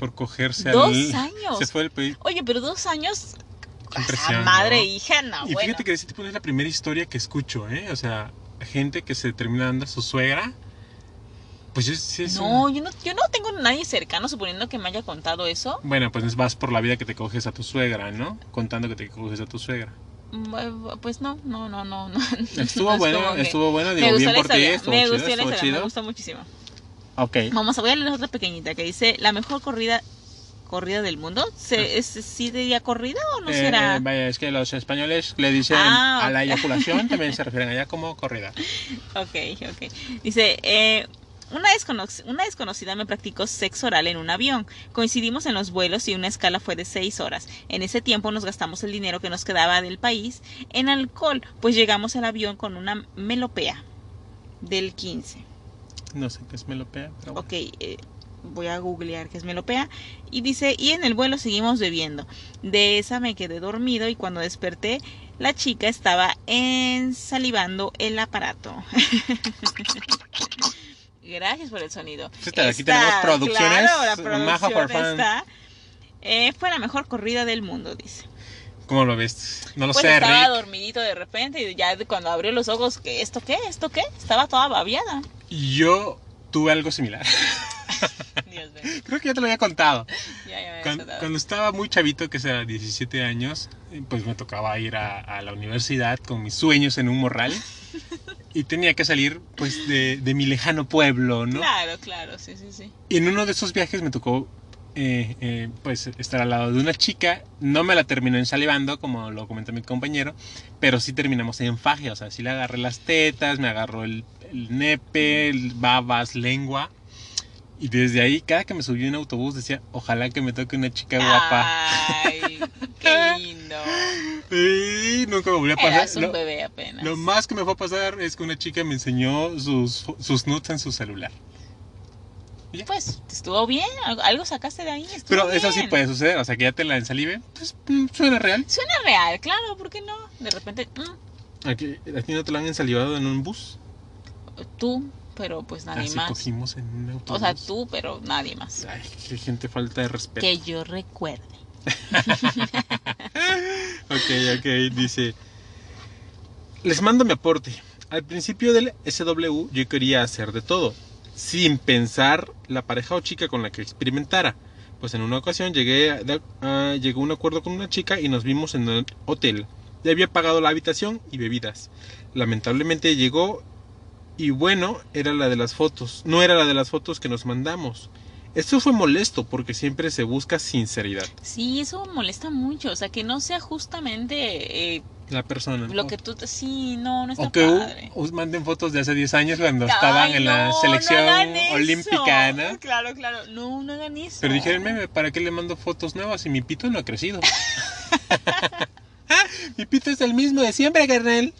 S1: Por cogerse
S2: Dos
S1: al...
S2: años.
S1: Se fue del país.
S2: Oye, pero dos años.
S1: Impresión,
S2: madre
S1: ¿no?
S2: hija, no,
S1: y
S2: bueno.
S1: fíjate que ese tipo es la primera historia que escucho, ¿eh? O sea, gente que se termina dando a su suegra. Pues es, sí es
S2: No,
S1: un-
S2: yo no, yo no tengo nadie cercano, suponiendo que me haya contado eso.
S1: Bueno, pues vas por la vida que te coges a tu suegra, ¿no? Contando que te coges a tu suegra.
S2: Mm, eh, Pues no, no, no, no. no.
S1: Estuvo
S2: No es
S1: bueno, estuvo bueno, digo, bien por ti, estuvo
S2: me
S1: chido,
S2: gustó la
S1: estuvo
S2: historia, me gustó muchísimo.
S1: Ok.
S2: Vamos a voy a leer otra pequeñita que dice la mejor corrida corrida del mundo. ¿Se, es, ¿Sí diría corrida o no
S1: Ah. Eh,
S2: será?
S1: vaya, es que los españoles le dicen
S2: Ah,
S1: a la eyaculación, también se refieren allá como corrida.
S2: Ok, ok. Dice, eh, una, descono- una desconocida me practicó sexo oral en un avión. Coincidimos en los vuelos y una escala fue de seis horas. En ese tiempo nos gastamos el dinero que nos quedaba del país en alcohol, pues llegamos al avión con una melopea del 15.
S1: No sé qué es melopea, pero bueno.
S2: Ok, eh, voy a googlear qué es melopea. Y dice, y en el vuelo seguimos bebiendo. De esa me quedé dormido y cuando desperté, la chica estaba ensalivando el aparato. Gracias por el sonido.
S1: Está, aquí tenemos producciones,
S2: claro, la producción está. Eh, fue la mejor corrida del mundo, dice.
S1: ¿Cómo lo ves? No lo
S2: Pues
S1: sé,
S2: estaba
S1: Rick.
S2: dormidito de repente y ya cuando abrió los ojos. ¿esto qué? ¿Esto qué? Estaba toda babiada.
S1: Yo tuve algo similar.
S2: Dios mío.
S1: Creo que ya te lo había contado.
S2: Ya, ya me
S1: Cuando,
S2: contado.
S1: cuando estaba muy chavito, que era 17 años, pues me tocaba ir a, a la universidad con mis sueños en un morral. Y tenía que salir, pues, de, de mi lejano pueblo, ¿no?
S2: Claro, claro, sí, sí, sí.
S1: Y en uno de esos viajes me tocó, eh, eh, pues, estar al lado de una chica. No me la terminó ensalivando, como lo comentó mi compañero, pero sí terminamos en faje. O sea, sí le agarré las tetas, me agarró el, el nepe, el babas, lengua. Y desde ahí, cada que me subí en autobús, decía, ojalá que me toque una chica guapa.
S2: Ay, qué lindo.
S1: Y nunca me volvió a pasar.
S2: Eras un
S1: Lo,
S2: bebé apenas.
S1: lo más que me fue a pasar es que una chica me enseñó sus, sus nudes en su celular.
S2: Pues, estuvo bien, algo, sacaste de ahí.
S1: Pero eso sí puede suceder, o sea, que ya te la ensalive, pues mm, suena real.
S2: Suena real, claro, ¿por qué no? De repente, mm,
S1: Aquí, ¿A ti no te la han ensalivado en un bus?
S2: tú, pero pues nadie
S1: Así
S2: más.
S1: cogimos en un autobús.
S2: O sea, tú, pero nadie más.
S1: Ay, qué gente falta de respeto.
S2: Que yo recuerde.
S1: Ok, ok, dice. Les mando mi aporte. Al principio del SW yo quería hacer de todo, sin pensar la pareja o chica con la que experimentara. Pues en una ocasión llegué a, de- a- llegó a un acuerdo con una chica y nos vimos en el hotel. Ya había pagado la habitación y bebidas. Lamentablemente llegó y bueno, era la de las fotos. No era la de las fotos que nos mandamos. Esto fue molesto porque siempre se busca sinceridad.
S2: Sí, eso molesta mucho. O sea, que no sea justamente eh,
S1: La persona.
S2: lo que tú... Sí, no, no está
S1: O que
S2: padre.
S1: us manden fotos de hace 10 años cuando
S2: Ay,
S1: estaban en la selección
S2: no
S1: olímpica, ¿no?
S2: Claro, claro. No, no hagan eso.
S1: Pero dijeron, meme, ¿para qué le mando fotos nuevas si mi pito no ha crecido? mi pito es el mismo de siempre, carnal.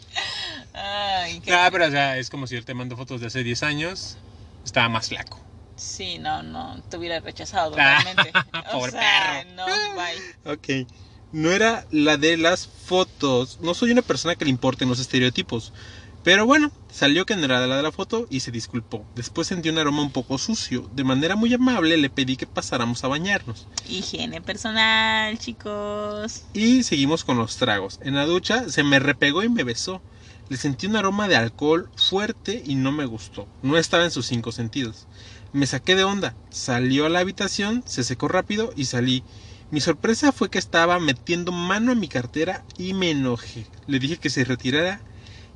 S2: Ay, qué...
S1: Ah, pero o sea, es como si yo te mando fotos de hace 10 años, estaba más flaco.
S2: Sí, no, no, te hubiera rechazado
S1: Ah,
S2: totalmente. o sea,
S1: perro.
S2: no, bye.
S1: Ok. No era la de las fotos. No soy una persona que le importen los estereotipos. Pero bueno, salió que no era la de la foto y se disculpó. Después sentí un aroma un poco sucio. De manera muy amable le pedí que pasáramos a bañarnos.
S2: Higiene personal, chicos.
S1: Y seguimos con los tragos. En la ducha se me repegó y me besó. Le sentí un aroma de alcohol fuerte y no me gustó. No estaba en sus cinco sentidos. Me saqué de onda. Salió a la habitación, se secó rápido y salí. Mi sorpresa fue que estaba metiendo mano a mi cartera y me enojé. Le dije que se retirara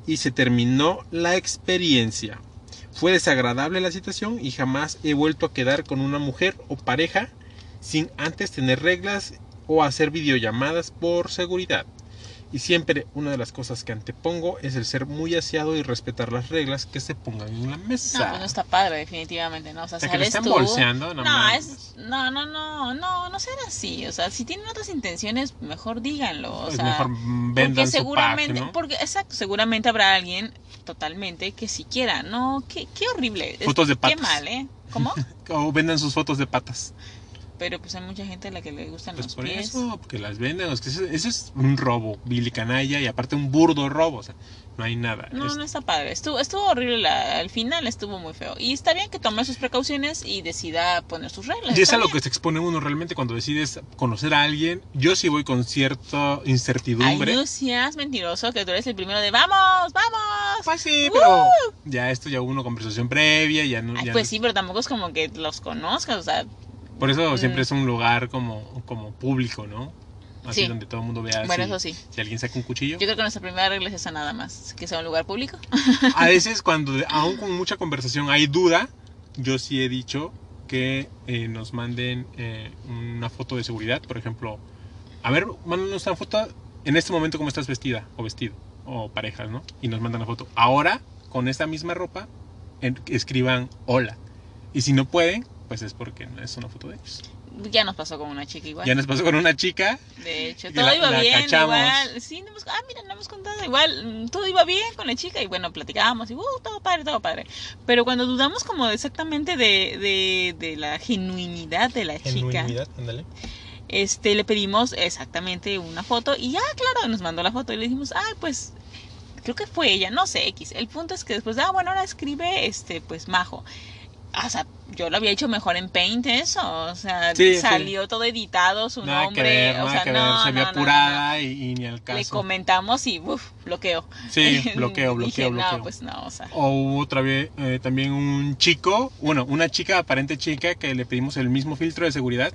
S1: y se terminó la experiencia. Fue desagradable la situación y jamás he vuelto a quedar con una mujer o pareja sin antes tener reglas o hacer videollamadas por seguridad. Y siempre una de las cosas que antepongo es el ser muy aseado y respetar las reglas que se pongan en la
S2: No,
S1: mesa.
S2: pues no está padre, definitivamente, ¿no? O sea,
S1: O sea, que le están
S2: tú.
S1: bolseando, no
S2: No, es, no, no, no, no, no ser así. O sea, si tienen otras intenciones, mejor díganlo. O
S1: Es
S2: sea,
S1: mejor vendan
S2: porque
S1: su
S2: seguramente,
S1: pack, ¿no?
S2: porque exacto, seguramente habrá alguien totalmente que si quiera, no, qué, qué horrible.
S1: Fotos de
S2: Qué
S1: patas.
S2: mal, ¿eh? ¿Cómo?
S1: O vendan sus fotos de patas.
S2: Pero pues hay mucha gente a la que le gustan
S1: Pues
S2: los
S1: por
S2: pies.
S1: eso, porque las venden. Que eso, eso es un robo, Billy Canalla, y aparte un burdo robo. O sea, no hay nada.
S2: No,
S1: Es-
S2: no está padre. Estuvo, estuvo horrible. la- al final estuvo muy feo. Y está bien que tome sus precauciones y decida poner sus reglas.
S1: Y es a lo que se expone uno realmente cuando decides conocer a alguien. Yo sí voy con cierta
S2: Ay,
S1: incertidumbre.
S2: no seas mentiroso que tú eres el primero de ¡Vamos! ¡Vamos!
S1: Pues sí, pero ya esto ya hubo una conversación previa, ya no.
S2: Ay,
S1: ya
S2: pues
S1: no-
S2: sí, pero tampoco es como que los conozcas. O sea,
S1: Por eso siempre
S2: Mm.
S1: es un lugar como, como público, ¿no? Así
S2: Sí.
S1: donde todo el mundo vea
S2: bueno,
S1: si,
S2: eso sí.
S1: si alguien saca un cuchillo.
S2: Yo creo que nuestra primera regla es esa nada más. Que sea un lugar público.
S1: A veces cuando aún con mucha conversación hay duda, yo sí he dicho que eh, nos manden eh, una foto de seguridad, por ejemplo, a ver, mándanos una foto en este momento cómo estás vestida o vestido o parejas, ¿no? Y nos mandan la foto. Ahora, con esta misma ropa, escriban hola. Y si no pueden, pues es porque no es una foto de ellos.
S2: Ya nos pasó con una chica igual.
S1: Ya nos pasó con una chica.
S2: De hecho, todo
S1: la-
S2: iba
S1: la
S2: bien,
S1: cachamos.
S2: igual. Sí, no hemos, ah, mira, no hemos contado. Igual, mm, todo iba bien con la chica y bueno, platicábamos y, uh, todo padre, todo padre. Pero cuando dudamos como exactamente de, de, de la genuinidad de la chica,
S1: Genuinidad, ándale.
S2: este, le pedimos exactamente una foto y ya, claro, nos mandó la foto y le dijimos, ay, pues, creo que fue ella, no sé, X. El punto es que después, ah, bueno, ahora escribe, este, pues, Majo. O sea, yo lo había hecho mejor en Paint eso, o sea,
S1: Sí, sí.
S2: salió todo editado, su
S1: Nada
S2: nombre,
S1: que ver,
S2: o sea,
S1: que
S2: no,
S1: ver. Se
S2: no,
S1: vio
S2: no,
S1: apurada Y, y ni al
S2: Le
S1: caso.
S2: comentamos y, uff, bloqueo.
S1: Sí, bloqueo, bloqueo,
S2: Dije,
S1: bloqueo.
S2: No, pues no, o sea.
S1: O hubo otra vez eh, también un chico, bueno, una chica, aparente chica, que le pedimos el mismo filtro de seguridad.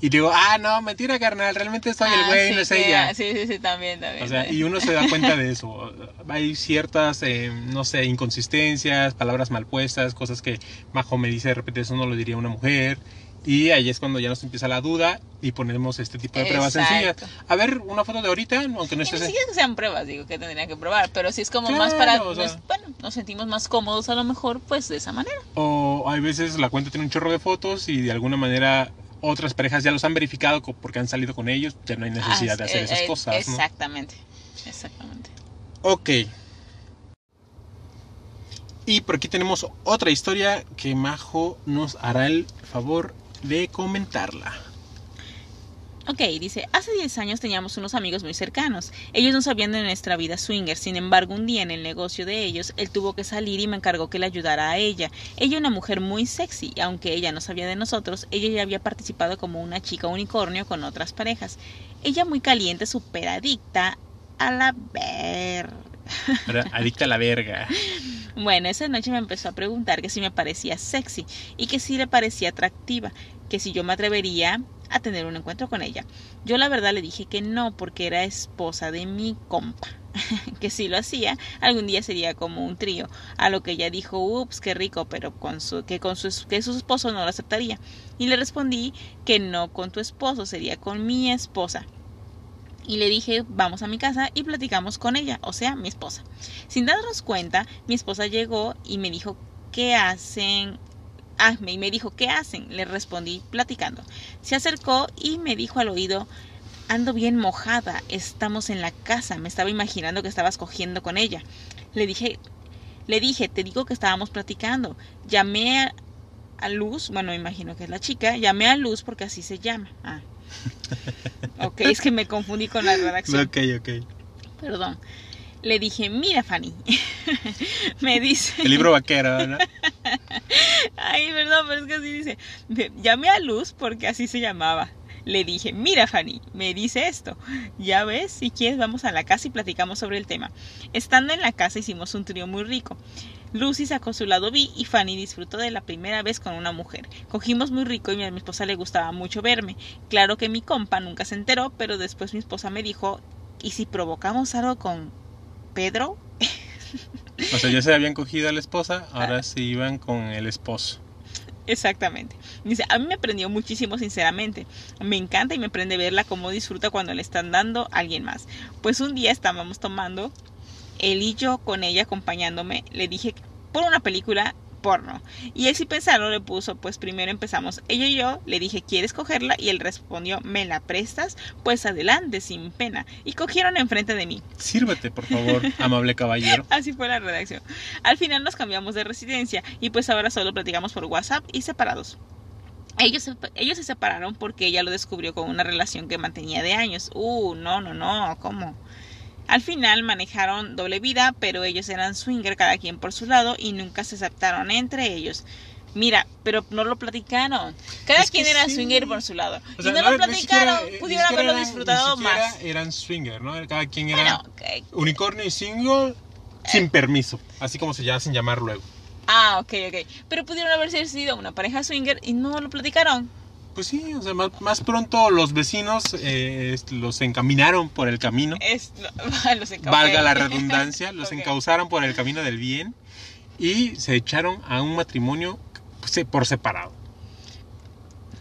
S1: Y digo, ah, no, mentira, carnal, realmente soy el
S2: Ah,
S1: güey,
S2: sí,
S1: no es ella.
S2: era- Sí, sí, sí, también, también.
S1: O sea,
S2: también.
S1: y uno se da cuenta de eso. Hay ciertas, eh, no sé, inconsistencias, palabras mal puestas, cosas que Majo me dice de repente, eso no lo diría una mujer. Y ahí es cuando ya nos empieza la duda y ponemos este tipo de pruebas
S2: Exacto.
S1: sencillas. A ver, una foto de ahorita, aunque no esté...
S2: ni siquiera que sean pruebas, digo, que tendrían que probar, pero si es como más
S1: Claro,
S2: para,
S1: o sea.
S2: nos- bueno, nos sentimos más cómodos a lo mejor, pues de esa manera.
S1: O hay veces la cuenta tiene un chorro de fotos y de alguna manera otras parejas ya los han verificado porque han salido con ellos, ya no hay necesidad de
S2: Ah,
S1: hacer
S2: eh,
S1: esas
S2: eh,
S1: cosas. ¿no?
S2: Exactamente, exactamente.
S1: Ok. Y por aquí tenemos otra historia que Majo nos hará el favor de comentarla.
S2: Ok, dice, hace 10 años teníamos unos amigos muy cercanos. Ellos no sabían de nuestra vida swinger, sin embargo un día en el negocio de ellos, él tuvo que salir y me encargó que le ayudara a ella. Ella una mujer muy sexy, y aunque ella no sabía de nosotros, ella ya había participado como una chica unicornio con otras parejas. Ella muy caliente, súper adicta a la ver...
S1: Adicta a la verga.
S2: Bueno, esa noche me empezó a preguntar que si me parecía sexy y que si le parecía atractiva, que si yo me atrevería a tener un encuentro con ella. Yo la verdad le dije que no porque era esposa de mi compa, que si lo hacía algún día sería como un trío, a lo que ella dijo, ups, qué rico, pero con su, que, con su, que su esposo no lo aceptaría. Y le respondí que no con tu esposo, sería con mi esposa. Y le dije, vamos a mi casa y platicamos con ella, o sea, mi esposa. Sin darnos cuenta, mi esposa llegó y me dijo, ¿qué hacen? Ah, me, me dijo, ¿qué hacen? Le respondí platicando. Se acercó y me dijo al oído, ando bien mojada, estamos en la casa, me estaba imaginando que estabas cogiendo con ella. Le dije, le dije, te digo que estábamos platicando. Llamé a, a Luz, bueno, me imagino que es la chica, llamé a Luz porque así se llama. Ah. Ok, es que me confundí con la redacción.
S1: Ok, ok.
S2: Perdón. Le dije, mira Fanny. me dice...
S1: El libro vaquero, ¿no?
S2: Ay, perdón, pero es que así dice. Llamé a Luz porque así se llamaba. Le dije, mira Fanny, me dice esto. Ya ves, si quieres vamos a la casa y platicamos sobre el tema. Estando en la casa hicimos un trío muy rico. Lucy sacó su lado B y Fanny disfrutó de la primera vez con una mujer. Cogimos muy rico y a mi esposa le gustaba mucho verme. Claro que mi compa nunca se enteró, pero después mi esposa me dijo, ¿y si provocamos algo con Pedro?
S1: O sea, ya se habían cogido a la esposa,
S2: Ah.
S1: ahora se iban con el esposo.
S2: Exactamente. Dice, a mí me prendió muchísimo, sinceramente. Me encanta y me prende verla cómo disfruta cuando le están dando a alguien más. Pues un día estábamos tomando, él y yo con ella acompañándome, le dije por una película porno. Y él sin pensarlo le puso, pues primero empezamos ella y yo, le dije, ¿quieres cogerla? Y él respondió, ¿me la prestas? Pues adelante, sin pena. Y cogieron enfrente de mí.
S1: Sírvete, por favor, amable caballero.
S2: Así fue la redacción. Al final nos cambiamos de residencia y pues ahora solo platicamos por WhatsApp y separados. Ellos se, ellos se separaron porque ella lo descubrió con una relación que mantenía de años. Uh, no, no, no, ¿cómo? Al final manejaron doble vida, pero ellos eran swinger cada quien por su lado y nunca se aceptaron entre ellos. Mira, pero no lo platicaron. Cada
S1: Es
S2: quien era
S1: sí.
S2: swinger por su lado.
S1: O sea,
S2: y no, lo platicaron,
S1: siquiera-
S2: pudieron haberlo
S1: eran-
S2: disfrutado
S1: ni
S2: más.
S1: Eran swinger, ¿no? Cada quien era
S2: Bueno, ok.
S1: unicornio y single sin permiso, así como se llama sin llamar luego.
S2: Ah, ok, ok. Pero pudieron haberse sido una pareja swinger y no lo platicaron.
S1: Pues sí, o sea, más, más pronto los vecinos eh, los encaminaron por el camino,
S2: Es, los encauqué.
S1: valga la redundancia, los
S2: Ok.
S1: encauzaron por el camino del bien y se echaron a un matrimonio pues, por separado.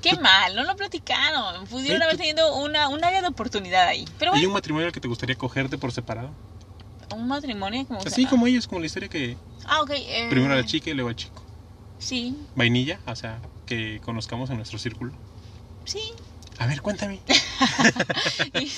S2: Qué mal, no lo platicaron. Pudieron
S1: Ay,
S2: haber tenido una, un área de oportunidad ahí. Pero
S1: ¿Hay
S2: bueno,
S1: un matrimonio al que te gustaría cogerte por separado?
S2: un matrimonio como
S1: Así
S2: sea-
S1: como ellos, como la historia que
S2: Ah, ok. eh,
S1: primero a la chica y luego al chico.
S2: Sí.
S1: Vainilla, o sea, que conozcamos en nuestro círculo.
S2: Sí.
S1: A ver, cuéntame.
S2: y,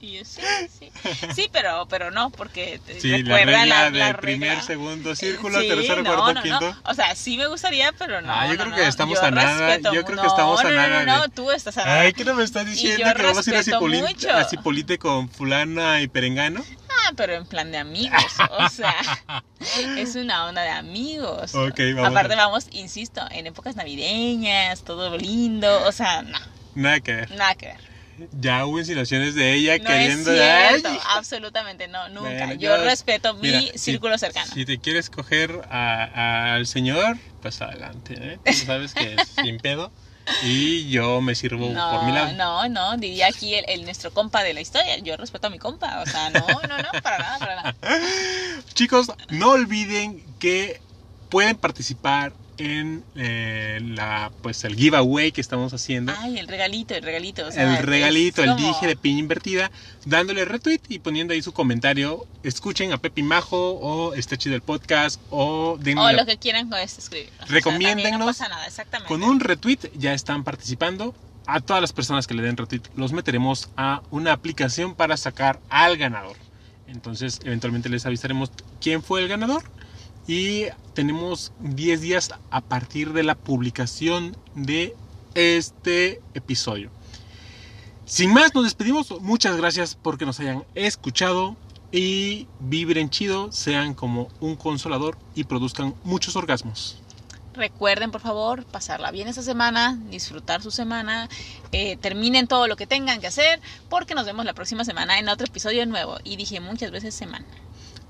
S2: y yo, sí, sí. Sí, pero, pero no, porque
S1: Sí, la
S2: recuerda
S1: regla
S2: la,
S1: del
S2: la
S1: primer,
S2: regla.
S1: segundo círculo,
S2: Sí,
S1: tercero,
S2: no,
S1: cuarto,
S2: no,
S1: quinto.
S2: no. O sea, sí me gustaría, pero no.
S1: Ah, yo creo que estamos
S2: Yo
S1: a nada, yo creo que estamos a nada
S2: No, no, tú estás a nada.
S1: Ay, ¿qué no me estás diciendo que vamos a ir a Cipolite con fulana y perengano?
S2: Ah, pero en plan de amigos. O sea, es una onda de amigos.
S1: Ok, vamos
S2: Aparte,
S1: a-
S2: vamos, insisto, en épocas navideñas, todo lindo. O sea, no,
S1: Nada que ver.
S2: nada que ver.
S1: Ya hubo insinuaciones de ella
S2: No
S1: queriendo.
S2: es cierto,
S1: Ay,
S2: absolutamente no, nunca.
S1: Bueno,
S2: yo,
S1: yo-
S2: respeto mi
S1: mira, si-
S2: círculo cercano.
S1: Si te quieres coger a- al señor, pues adelante, ¿eh? Tú sabes que es sin pedo. Y yo me sirvo
S2: No,
S1: por mi lado.
S2: no, no, diría aquí el, el nuestro compa de la historia. Yo respeto a mi compa, o sea, no, no, no, para nada, para nada.
S1: Chicos, no olviden que pueden participar en eh, la pues el giveaway que estamos haciendo.
S2: Ay, el regalito, el regalito. o sea,
S1: el regalito, el
S2: como-
S1: dije de piña invertida, dándole retweet y poniendo ahí su comentario. Escuchen a Pepi Majo o está chido el podcast o denle
S2: O
S1: la-
S2: lo que quieran con esto escribir.
S1: Recomiéndennos.
S2: no pasa nada, exactamente.
S1: Con un retweet ya están participando. A todas las personas que le den retweet los meteremos a una aplicación para sacar al ganador. Entonces, eventualmente les avisaremos quién fue el ganador. Y tenemos 10 días a partir de la publicación de este episodio. Sin más, nos despedimos. Muchas gracias porque nos hayan escuchado. Y vibren chido, sean como un consolador y produzcan muchos orgasmos.
S2: Recuerden, por favor, pasarla bien esta semana, disfrutar su semana, eh, terminen todo lo que tengan que hacer, porque nos vemos la próxima semana en otro episodio nuevo. Y dije muchas veces semana.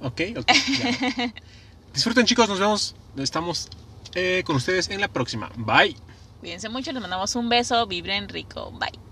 S1: Ok, ok. Disfruten chicos, nos vemos. Estamos eh, con ustedes en la próxima. Bye.
S2: Cuídense mucho, les mandamos un beso, vibren rico, bye.